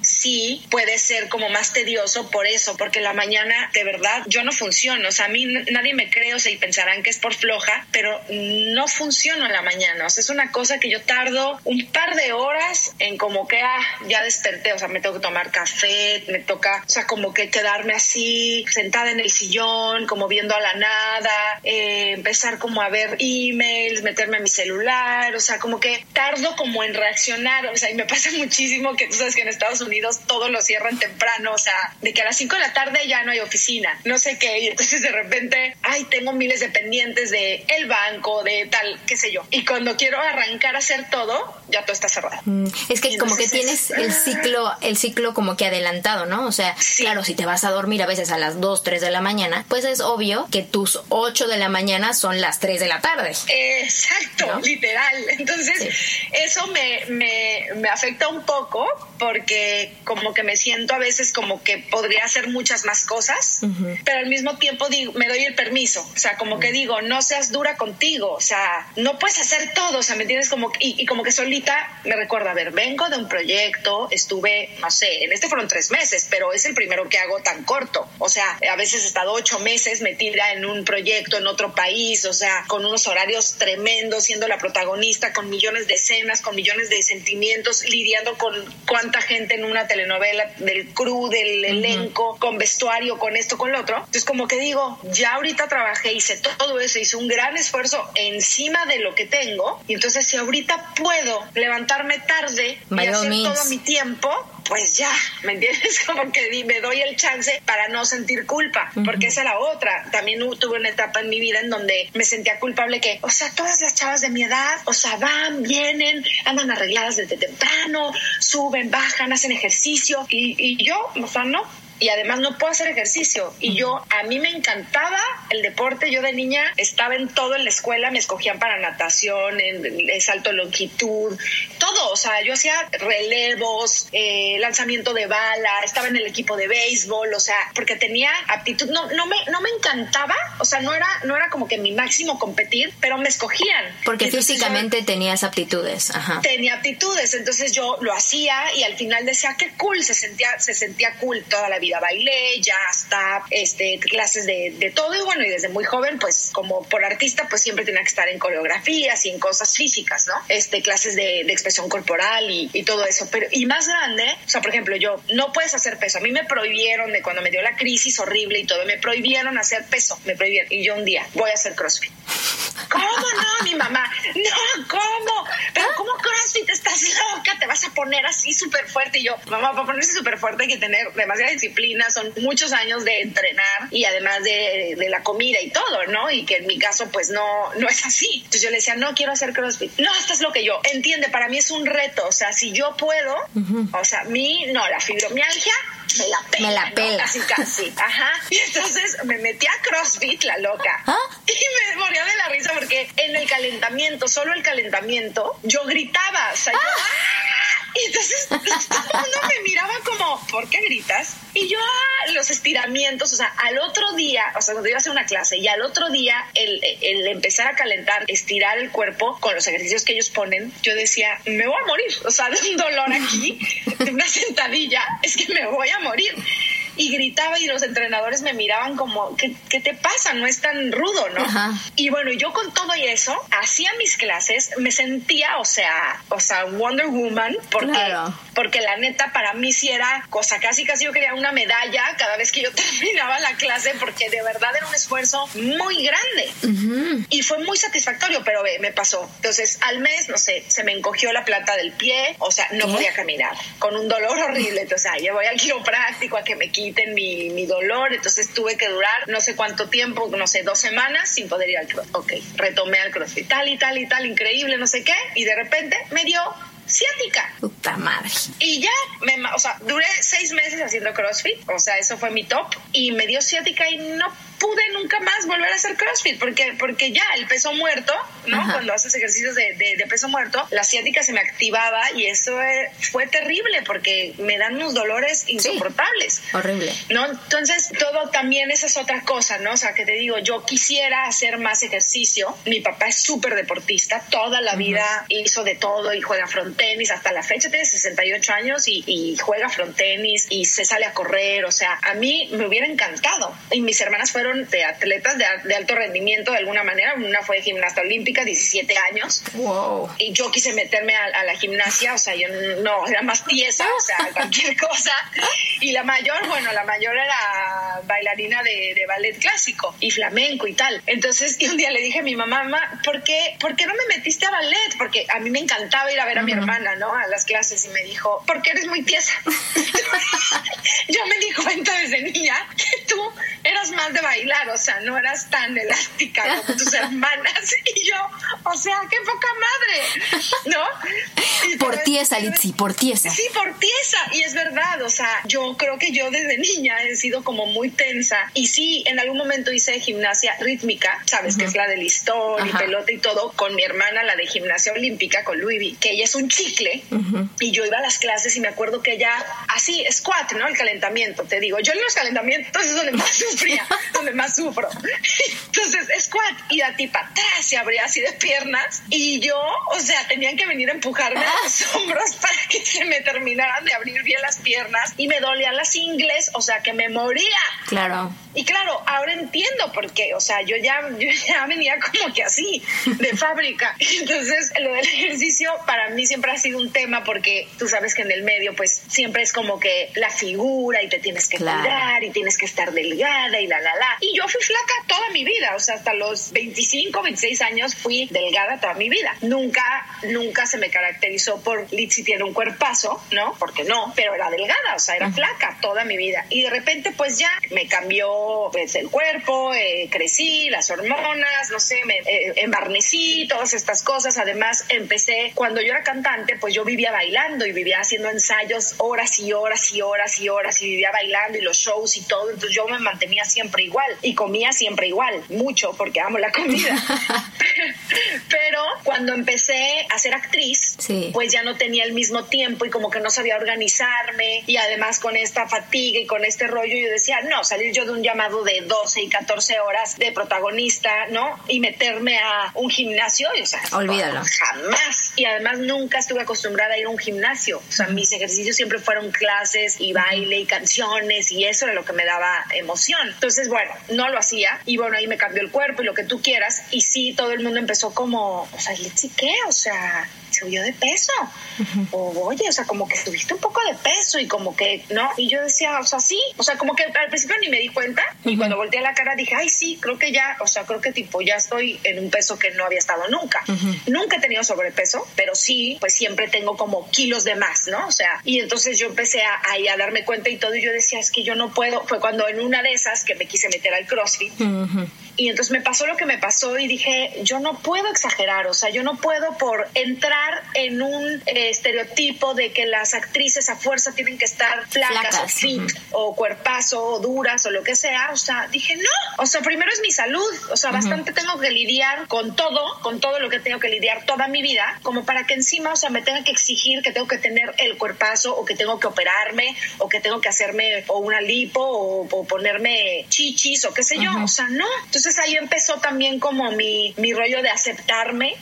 sí puede ser como más tedioso por eso, porque la mañana de verdad yo no funciono. O sea, a mí nadie me cree, o sea, y pensarán que es por floja, pero no funciono en la mañana. O sea, es una cosa que yo tardo un par de horas en como que, ah, ya desperté. O sea, me tengo que tomar café, me toca, o sea, como que quedarme así, sentada en el sillón, como viendo a la nada. Eh, empezar como a ver emails, meterme a mi celular, o sea, como que tardo como en reaccionar, o sea, y me pasa muchísimo que tú sabes que en Estados Unidos todo lo cierran temprano, o sea, de que a las 5 de la tarde ya no hay oficina, no sé qué, y entonces de repente, ay, tengo miles de pendientes de el banco, de tal, qué sé yo, y cuando quiero arrancar a hacer todo, ya todo está cerrado. Mm, es que como que tienes el ciclo, el ciclo como que adelantado, ¿no? O sea, claro, si te vas a dormir a veces a las 2, 3 de la mañana, pues es obvio que tus 8 de la mañana son las 3 de la tarde. Exacto, literal. Entonces, eso me, me, me, afecta un poco porque como que me siento a veces como que podría hacer muchas más cosas, pero al mismo tiempo digo, me doy el permiso. O sea, como que digo, no seas dura contigo. O sea, no puedes hacer todo. O sea, ¿me entiendes? Como, y, y como que solita me recuerda, a ver, vengo de un proyecto, estuve, no sé, en este fueron tres meses, pero es el primero que hago tan corto. O sea, a veces he estado ocho meses metida en un proyecto en otro país, o sea, con unos horarios tremendos, siendo la protagonista, con millones de escenas, con millones de sentimientos, lidiando con cuánta gente en una telenovela, del crew, del elenco, con vestuario, con esto, con lo otro. Entonces, como que digo, ya ahorita trabajé, hice todo eso, hice un gran esfuerzo encima de lo que tengo, y entonces si ahorita puedo levantarme tarde y hacer todo mi tiempo, pues ya, ¿me entiendes? Como que me doy el chance para no sentir culpa, porque esa es la otra. También tuve una etapa en mi vida en donde me sentía culpable que, o sea, todas las chavas de mi edad, o sea, van, vienen, andan arregladas desde temprano, suben, bajan, hacen ejercicio, y, y yo, o sea, no, y además no puedo hacer ejercicio. Y yo, a mí me encantaba el deporte. Yo de niña estaba en todo en la escuela, me escogían para natación, en, salto de longitud, todo. O sea, yo hacía relevos, eh, lanzamiento de bala, estaba en el equipo de béisbol, o sea, porque tenía aptitud. No, no, me, no me encantaba, o sea, no era, no era como que mi máximo competir, pero me escogían. Porque físicamente tenías aptitudes. Ajá. Tenía aptitudes, entonces yo lo hacía y al final decía, qué cool, se sentía, se sentía cool toda la vida vida bailé, ya hasta este, clases de, de, todo y bueno, y desde muy joven, pues como por artista, pues siempre tenía que estar en coreografías y en cosas físicas, ¿no? Este, clases de, de expresión corporal y, y, todo eso. Pero, y más grande, o sea, por ejemplo, yo, no puedes hacer peso. A mí me prohibieron de cuando me dio la crisis horrible y todo, me prohibieron hacer peso, me prohibieron. Y yo un día voy a hacer CrossFit. ¿Cómo no? Mi mamá, no, ¿cómo? Pero ¿cómo CrossFit? Estás loca, te vas a poner así súper fuerte. Y yo, mamá, para ponerse súper fuerte hay que tener demasiada disciplina, son muchos años de entrenar y además de, de, la comida y todo, ¿no? Y que en mi caso, pues no, no es así. Entonces yo le decía, no quiero hacer CrossFit. No, esto es lo que yo. Entiende, para mí es un reto. O sea, si yo puedo, o sea, mi, no, la fibromialgia me la pela. Me la pela. Casi, casi. Ajá. Y entonces me metí a CrossFit, la loca. ¿Ah? Y me moría de la risa porque en el calentamiento, solo el calentamiento, yo gritaba. O sea, yo, ¡Ah! Y entonces todo el mundo me miraba como, ¿por qué gritas? Y yo, ah, los estiramientos, o sea, al otro día, o sea, cuando iba a hacer una clase, y al otro día el, el empezar a calentar, estirar el cuerpo con los ejercicios que ellos ponen, yo decía, me voy a morir, o sea, de un dolor aquí, de una sentadilla, es que me voy a morir y gritaba y los entrenadores me miraban como, ¿qué, qué te pasa? No es tan rudo, ¿no? Y bueno, yo con todo y eso, hacía mis clases, me sentía, o sea, o sea, Wonder Woman, porque, porque la neta para mí sí era cosa, casi casi yo quería una medalla cada vez que yo terminaba la clase, porque de verdad era un esfuerzo muy grande. Y fue muy satisfactorio, pero ve, me pasó. Entonces, al mes, no sé, se me encogió la planta del pie, o sea, no podía caminar, con un dolor horrible. Entonces, ah, yo voy al quiropráctico a que me quite quiten mi, mi, dolor, entonces tuve que durar no sé cuánto tiempo, no sé, dos semanas sin poder ir al crossfit. Ok, retomé al crossfit, tal y tal y tal, increíble, no sé qué, y de repente me dio ciática. Puta madre. Y ya, me, o sea, duré seis meses haciendo CrossFit, o sea, eso fue mi top, y me dio ciática y no pude nunca más volver a hacer CrossFit porque, porque ya el peso muerto, ¿no? Cuando haces ejercicios de, de, peso muerto, la ciática se me activaba y eso eh, fue terrible porque me dan unos dolores insoportables. horrible. ¿No? Entonces, todo también esa es otra cosa, ¿no? O sea, que te digo, yo quisiera hacer más ejercicio. Mi papá es súper deportista, toda la vida hizo de todo y juega frontenis, hasta la fecha tiene 68 años y, y juega frontenis y se sale a correr, o sea, a mí me hubiera encantado. Y mis hermanas fueron de atletas de, alto rendimiento de alguna manera. Una fue gimnasta olímpica, 17 años. Wow. Y yo quise meterme a, la gimnasia, o sea, yo no, era más pieza, o sea, cualquier cosa. Y la mayor, bueno, la mayor era bailarina de, ballet clásico y flamenco y tal. Entonces, un día le dije a mi mamá, mamá, ¿por qué, ¿por qué no me metiste a ballet? Porque a mí me encantaba ir a ver a mi hermana, ¿no? A las clases y me dijo, porque eres muy pieza. yo me di cuenta desde niña que tú eras más de bailar, o sea, no eras tan elástica como tus hermanas. Y yo, o sea, qué poca madre, ¿no? por tiesa, Litsi, por tiesa. Sí, por tiesa. Y es verdad, o sea, yo creo que yo desde niña he sido como muy tensa. Y sí, en algún momento hice gimnasia rítmica, ¿sabes? Que es la de listón y pelota y todo, con mi hermana, la de gimnasia olímpica, con Luivi, que ella es un chicle. Y yo iba a las clases y me acuerdo que ella, así, squat, ¿no? El calentamiento, te digo. Yo en los calentamientos es donde más sufría, donde más sufro. Entonces, squat y la tipa atrás se abría así de piernas y yo, o sea, tenían que venir a empujarme a los hombros para que se me terminaran de abrir bien las piernas y me dolían las ingles, o sea, que me moría. Claro. Y claro, ahora entiendo por qué, o sea, yo ya, yo ya venía como que así, de fábrica. Entonces, lo del ejercicio para mí siempre ha sido un tema porque tú sabes que en el medio, pues siempre es como que la figura y te tienes que cuidar y tienes que estar delgada y la, la, la. Y yo fui flaca toda mi vida, o sea, hasta los 25, 26 años fui delgada toda mi vida. Nunca, nunca se me caracterizó por Litsi tiene un cuerpazo, ¿no? Porque no, pero era delgada, o sea, era flaca toda mi vida. Y de repente, pues ya me cambió pues, el cuerpo, eh, crecí, las hormonas, no sé, me eh, embarnecí, todas estas cosas. Además, empecé, cuando yo era cantante, pues yo vivía bailando y vivía haciendo ensayos horas y horas y horas y horas y vivía bailando y los shows y todo. Entonces yo me mantenía siempre igual y comía siempre igual, mucho porque amo la comida. Pero cuando empecé a ser actriz, pues ya no tenía el mismo tiempo y como que no sabía organizarme y además con esta fatiga y con este rollo yo decía, no, salir yo de un llamado de 12 y 14 horas de protagonista, ¿no? Y meterme a un gimnasio, o sea, olvídalo. Jamás. Y además nunca estuve acostumbrada a ir a un gimnasio. O sea, mis ejercicios siempre fueron clases y baile y canciones y eso era lo que me daba emoción. Entonces, bueno, no lo hacía y bueno, ahí me cambió el cuerpo y lo que tú quieras. Y sí, todo el mundo empezó como, o sea, ¿qué? O sea, subió de peso. O oye, o sea, como que subiste un poco de peso y como que, ¿no? Y yo decía, o sea, sí, o sea, como que al principio ni me di cuenta y cuando volteé la cara dije, ay, sí, creo que ya, o sea, creo que tipo ya estoy en un peso que no había estado nunca. Nunca he tenido sobrepeso, pero sí, pues siempre tengo como kilos de más, ¿no? O sea, y entonces yo empecé a, a, a darme cuenta y todo y yo decía, es que yo no puedo, fue cuando en una de esas que me quise meter al CrossFit. Y entonces me pasó lo que me pasó y dije, yo no puedo exagerar, o sea, yo no puedo por entrar entrar en un eh, estereotipo de que las actrices a fuerza tienen que estar flacas, o fit o cuerpazo o duras o lo que sea. O sea, dije, no, o sea, primero es mi salud, o sea, bastante tengo que lidiar con todo, con todo lo que tengo que lidiar toda mi vida, como para que encima, o sea, me tenga que exigir que tengo que tener el cuerpazo o que tengo que operarme o que tengo que hacerme o una lipo o, ponerme chichis o qué sé yo, o sea, no. Entonces ahí empezó también como mi, mi rollo de aceptarme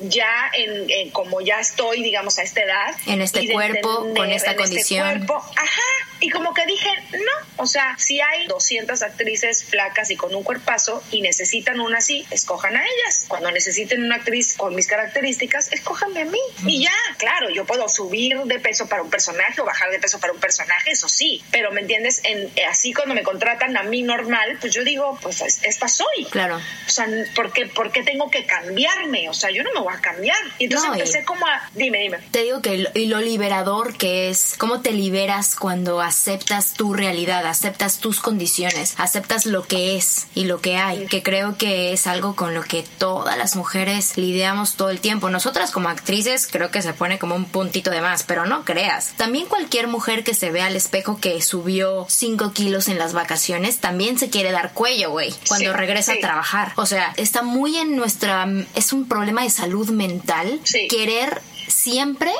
ya en, como ya estoy, digamos, a esta edad. En este cuerpo, con esta este condición. cuerpo. Ajá. Y como que dije, no, o sea, si hay 200 actrices flacas y con un cuerpazo y necesitan una así, escojan a ellas. Cuando necesiten una actriz con mis características, escójanme a mí. Y ya, claro, yo puedo subir de peso para un personaje o bajar de peso para un personaje, eso sí. Pero, ¿me entiendes? En, así cuando me contratan a mí normal, pues yo digo, pues esta soy. Claro. O sea, ¿por qué, ¿por qué tengo que cambiarme? O sea, yo no me voy a cambiar. Y entonces empecé como a, dime, dime. Te digo que y lo liberador que es, cómo te liberas cuando aceptas tu realidad, aceptas tus condiciones, aceptas lo que es y lo que hay, que creo que es algo con lo que todas las mujeres lidiamos todo el tiempo. Nosotras como actrices creo que se pone como un puntito de más, pero no creas. También cualquier mujer que se ve al espejo que subió 5 kilos en las vacaciones también se quiere dar cuello, güey, cuando regresa a trabajar. O sea, está muy en nuestra... es un problema de salud mental querer siempre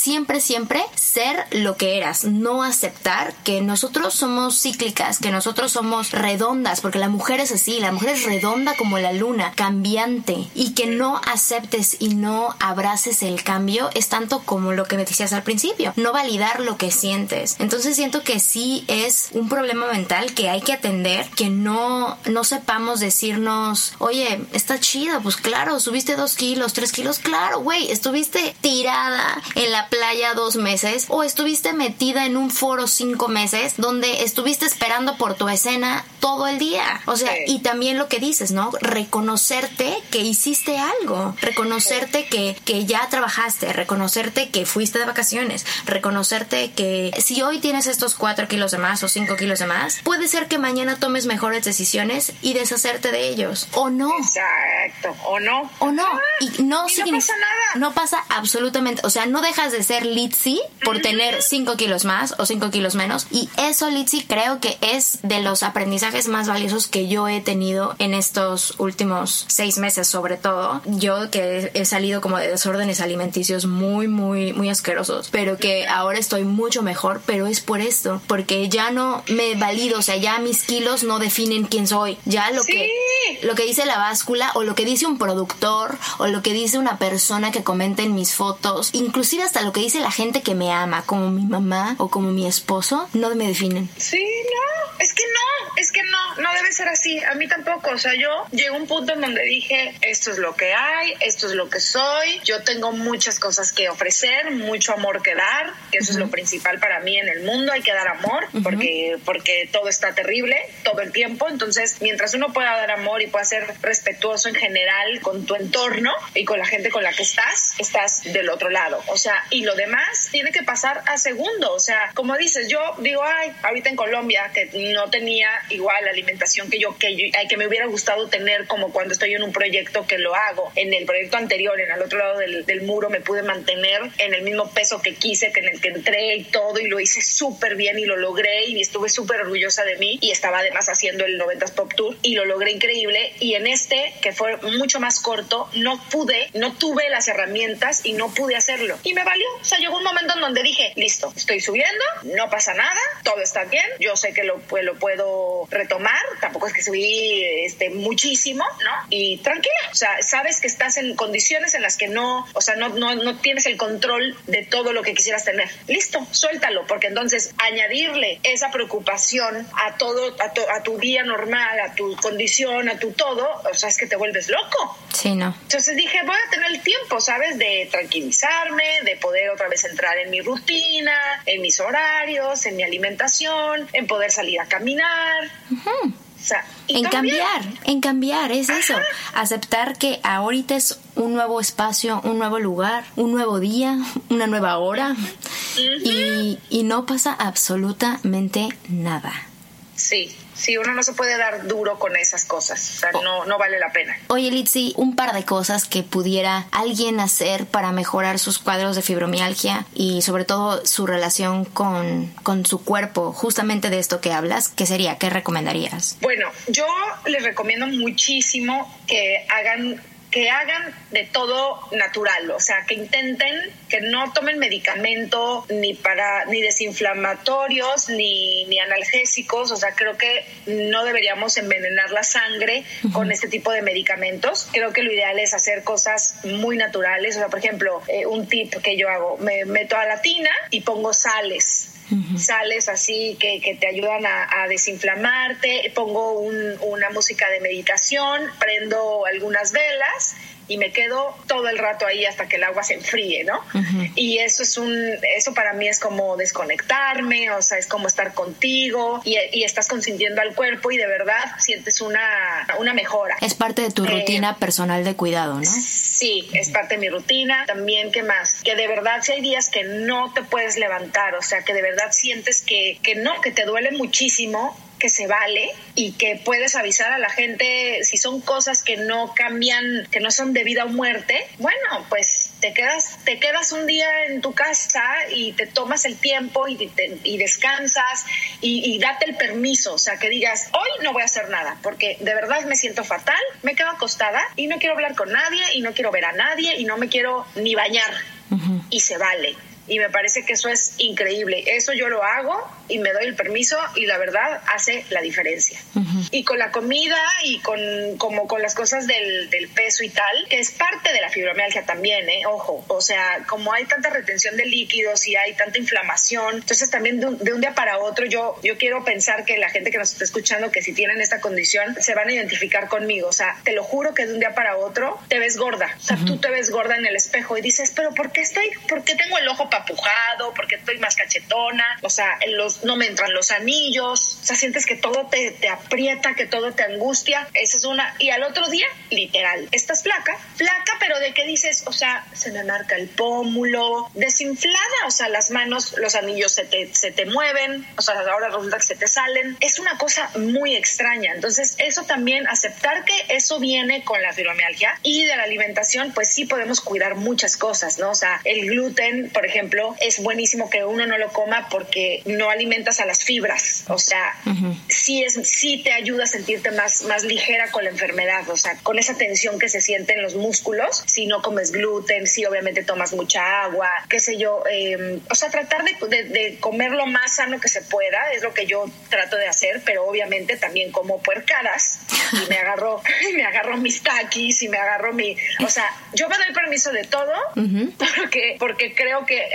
siempre, siempre ser lo que eras, no aceptar que nosotros somos cíclicas, que nosotros somos redondas, porque la mujer es así, la mujer es redonda como la luna, cambiante, y que no aceptes y no abraces el cambio es tanto como lo que me decías al principio, no validar lo que sientes. Entonces siento que sí es un problema mental que hay que atender, que no, no sepamos decirnos, oye, está chido, pues claro, subiste dos kilos, tres kilos, claro, güey, estuviste tirada en la playa dos meses o estuviste metida en un foro cinco meses donde estuviste esperando por tu escena todo el día. O sea, y también lo que dices, ¿no? Reconocerte que hiciste algo, reconocerte que, que ya trabajaste, reconocerte que fuiste de vacaciones, reconocerte que si hoy tienes estos cuatro kilos de más o cinco kilos de más, puede ser que mañana tomes mejores decisiones y deshacerte de ellos. O no. Exacto. O no. O no. Ah, y no, y no pasa nada. No pasa absolutamente. O sea, no dejas de ser Litzy por tener 5 kilos más o 5 kilos menos. Y eso, Litzy, creo que es de los aprendizajes más valiosos que yo he tenido en estos últimos seis meses, sobre todo. Yo que he salido como de desórdenes alimenticios muy, muy, muy asquerosos, pero que ahora estoy mucho mejor, pero es por esto, porque ya no me valido, o sea, ya mis kilos no definen quién soy. Ya lo que lo que dice la báscula o lo que dice un productor o lo que dice una persona que comenta en mis fotos, inclusive hasta lo lo que dice la gente que me ama, como mi mamá o como mi esposo, no me definen. Sí, no, es que no, es que no, no debe ser así. A mí tampoco. O sea, yo llegué a un punto en donde dije, esto es lo que hay, esto es lo que soy, yo tengo muchas cosas que ofrecer, mucho amor que dar, que eso es lo principal para mí en el mundo, hay que dar amor, porque, porque todo está terrible todo el tiempo. Entonces, mientras uno pueda dar amor y pueda ser respetuoso en general con tu entorno y con la gente con la que estás, estás del otro lado. O sea, y lo demás tiene que pasar a segundo. O sea, como dices, yo digo, ay, ahorita en Colombia, que no tenía igual la alimentación que yo, que, yo, que me hubiera gustado tener como cuando estoy en un proyecto que lo hago. En el proyecto anterior, en el otro lado del, del muro, me pude mantener en el mismo peso que quise, que en el que entré y todo, y lo hice súper bien y lo logré y estuve súper orgullosa de mí y estaba además haciendo el 90s Pop Tour y lo logré increíble. Y en este, que fue mucho más corto, no pude, no tuve las herramientas y no pude hacerlo. Y me valió, o sea, llegó un momento en donde dije, listo, estoy subiendo, no pasa nada, todo está bien, yo sé que lo, pues, lo puedo retomar, tampoco es que subí este, muchísimo, ¿no? Y tranquila, o sea, sabes que estás en condiciones en las que no, o sea, no, no, no tienes el control de todo lo que quisieras tener. Listo, suéltalo, porque entonces añadirle esa preocupación a todo, a, a tu día normal, a tu condición, a tu todo, o sea, es que te vuelves loco. Sí, no. Entonces dije, voy a tener el tiempo, ¿sabes? De tranquilizarme, de poder otra vez entrar en mi rutina, en mis horarios, en mi alimentación, en poder salir a caminar. O sea, en cambiar. en cambiar, es eso. Aceptar que ahorita es un nuevo espacio, un nuevo lugar, un nuevo día, una nueva hora y, y no pasa absolutamente nada. sí, sí, uno no se puede dar duro con esas cosas, o sea, no, no vale la pena. Oye, Litsi, un par de cosas que pudiera alguien hacer para mejorar sus cuadros de fibromialgia y sobre todo su relación con, con su cuerpo, justamente de esto que hablas, ¿qué sería? ¿Qué recomendarías? Bueno, yo les recomiendo muchísimo que hagan que hagan de todo natural, o sea, que intenten que no tomen medicamento ni para ni desinflamatorios ni, ni analgésicos, o sea, creo que no deberíamos envenenar la sangre con este tipo de medicamentos. Creo que lo ideal es hacer cosas muy naturales, o sea, por ejemplo, eh, un tip que yo hago, me meto a la tina y pongo sales sales así que, que, te ayudan a, a desinflamarte, pongo un, una música de meditación, prendo algunas velas y me quedo todo el rato ahí hasta que el agua se enfríe, ¿no? Y eso es un, eso para mí es como desconectarme, o sea, es como estar contigo y, y estás consintiendo al cuerpo y de verdad sientes una, una mejora. Es parte de tu Eh, rutina personal de cuidado, ¿no? Sí, es parte de mi rutina. También, ¿qué más? Que de verdad si hay días que no te puedes levantar, o sea, que de verdad sientes que, que no, que te duele muchísimo, que se vale y que puedes avisar a la gente si son cosas que no cambian, que no son de vida o muerte. Bueno, pues te quedas, te quedas un día en tu casa y te tomas el tiempo y, te- y descansas y, y date el permiso, o sea, que digas, hoy no voy a hacer nada, porque de verdad me siento fatal, me quedo acostada y no quiero hablar con nadie y no quiero ver a nadie y no me quiero ni bañar y se vale. Y me parece que eso es increíble. Eso yo lo hago y me doy el permiso y la verdad hace la diferencia. Y con la comida y con como con las cosas del, del peso y tal, que es parte de la fibromialgia también, ¿eh? Ojo, o sea, como hay tanta retención de líquidos y hay tanta inflamación, entonces también de un, de un día para otro yo, yo quiero pensar que la gente que nos está escuchando, que si tienen esta condición, se van a identificar conmigo. O sea, te lo juro que de un día para otro te ves gorda. O sea, tú te ves gorda en el espejo y dices, pero ¿por qué estoy, por qué tengo el ojo papujado? ¿Por qué estoy más cachetona? O sea, los, no me entran los anillos. O sea, sientes que todo te, te aprieta, que todo te angustia. Esa es una. Y al otro día, literal, estás flaca, flaca, pero de qué dices, o sea, se me marca el pómulo, desinflada, o sea, las manos, los anillos se te, se te mueven, o sea, ahora resulta que se te salen. Es una cosa muy extraña. Entonces, eso también, aceptar que eso viene con la fibromialgia y de la alimentación, pues sí podemos cuidar muchas cosas, ¿no? O sea, el gluten, por ejemplo, es buenísimo que uno no lo coma porque no alimentas a las fibras. O sea, sí, es, sí te ayuda a sentirte más, más ligera con la enfermedad, o sea, con esa tensión que se siente en los músculos, si no comes gluten, si obviamente tomas mucha agua, qué sé yo, eh, o sea, tratar de, de, de comer lo más sano que se pueda, es lo que yo trato de hacer, pero obviamente también como puercadas y me agarro, me agarro mis taquis y me agarro mi, o sea, yo me doy permiso de todo porque, porque creo que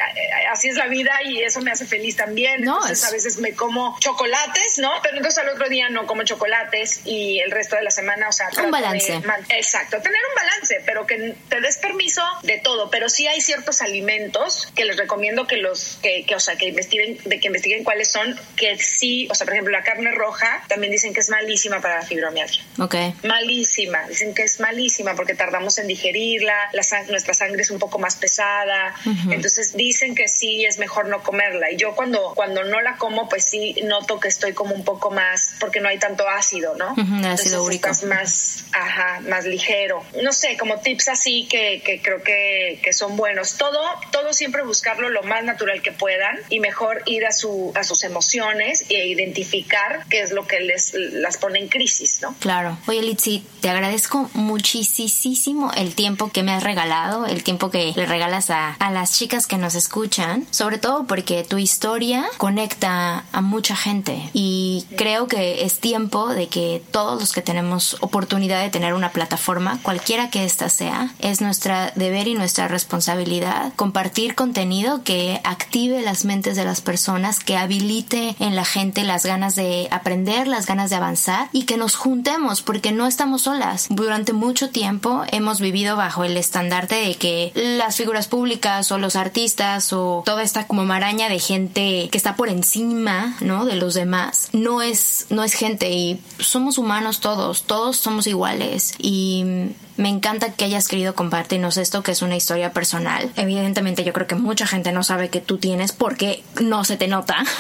así es la vida y eso me hace feliz también. No, Entonces es- a veces me como chocolates, ¿no? Pero entonces al otro día no como chocolates y el resto de la semana, o sea, de balance. Exacto, tener un balance, pero que te des permiso de todo, pero sí hay ciertos alimentos que les recomiendo que los que, que, o sea, que investiguen de que investiguen cuáles son que sí, o sea, por ejemplo, la carne roja también dicen que es malísima para la fibromialgia. Ok. Malísima, dicen que es malísima porque tardamos en digerirla, la sang- nuestra sangre es un poco más pesada, entonces dicen que sí es mejor no comerla. Y yo cuando, cuando no la como, pues sí noto que estoy como un poco más, porque no hay tanto ácido, ¿no? Ujú, el ácido úrico. estás más, ajá, más ligero. No sé, como tips así que, que creo que, que son buenos. Todo, todo siempre buscarlo lo más natural que puedan y mejor ir a, su, a sus emociones e identificar qué es lo que les las pone en crisis, ¿no? Claro. Oye, Litsi, te agradezco muchísimo el tiempo que me has regalado, el tiempo que le regalas a, a las chicas que nos escuchan, sobre todo porque tu historia conecta a mucha gente y creo que es tiempo de que todos los que tenemos oportunidad de tener una plataforma, cualquiera que ésta sea, es nuestra deber y nuestra responsabilidad compartir contenido que active las mentes de las personas, que habilite en la gente las ganas de aprender, las ganas de avanzar y que nos juntemos porque no estamos solas. Durante mucho tiempo hemos vivido bajo el estandarte de que las figuras públicas o los artistas o toda esta como maraña de gente que está por encima, ¿no? de los demás, no es no es gente y somos humanos todos, todos somos iguales y me encanta que hayas querido compartirnos esto, que es una historia personal. Evidentemente yo creo que mucha gente no sabe que tú tienes porque no se te nota.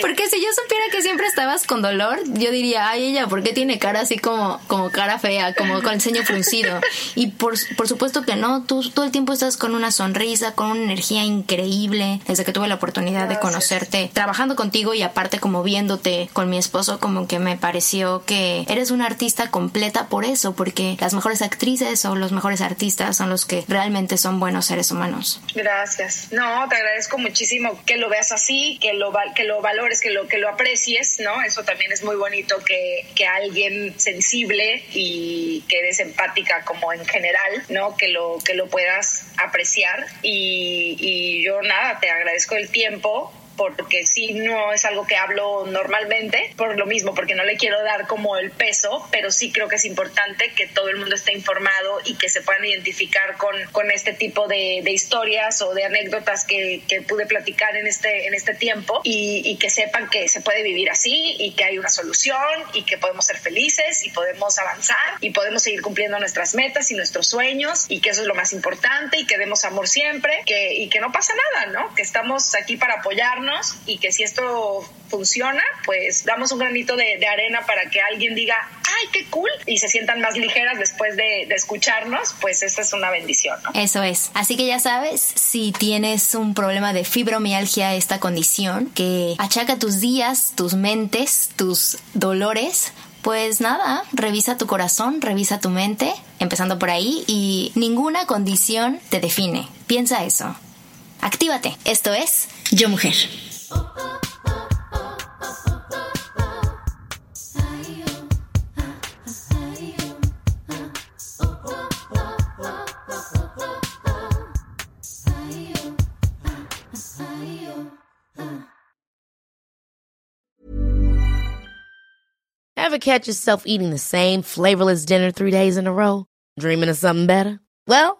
Porque si yo supiera que siempre estabas con dolor, yo diría, ay, ella, ¿por qué tiene cara así como, como cara fea, como con el ceño fruncido? Y por, por supuesto que no, tú todo el tiempo estás con una sonrisa, con una energía increíble. Desde que tuve la oportunidad de conocerte, trabajando contigo y aparte como viéndote con mi esposo, como que me pareció que eres una artista completa por eso, porque las mejores actrices o los mejores artistas son los que realmente son buenos seres humanos. Gracias. No, te agradezco muchísimo que lo veas así, que lo, que lo valores, que lo, que lo aprecies, ¿no? Eso también es muy bonito que, que alguien sensible y que eres empática como en general, ¿no? Que lo, que lo puedas apreciar y, y yo nada, te agradezco el tiempo porque sí no es algo que hablo normalmente, por lo mismo, porque no le quiero dar como el peso, pero sí creo que es importante que todo el mundo esté informado y que se puedan identificar con, con este tipo de, de historias o de anécdotas que, que, pude platicar en este, en este tiempo y, y, que sepan que se puede vivir así y que hay una solución y que podemos ser felices y podemos avanzar y podemos seguir cumpliendo nuestras metas y nuestros sueños y que eso es lo más importante y que demos amor siempre que, y que no pasa nada, ¿no? Que estamos aquí para apoyarnos y que si esto funciona, pues damos un granito de, arena para que alguien diga, ay, qué cool, y se sientan más ligeras después de, escucharnos, pues esta es una bendición. ¿no? Eso es. Así que ya sabes, si tienes un problema de fibromialgia, esta condición que achaca tus días, tus mentes, tus dolores, pues nada, revisa tu corazón, revisa tu mente, empezando por ahí, y ninguna condición te define. Piensa eso. Actívate. Esto es Yo Mujer. Ever catch yourself eating the same flavorless dinner three days in a row? Dreaming of something better? Well,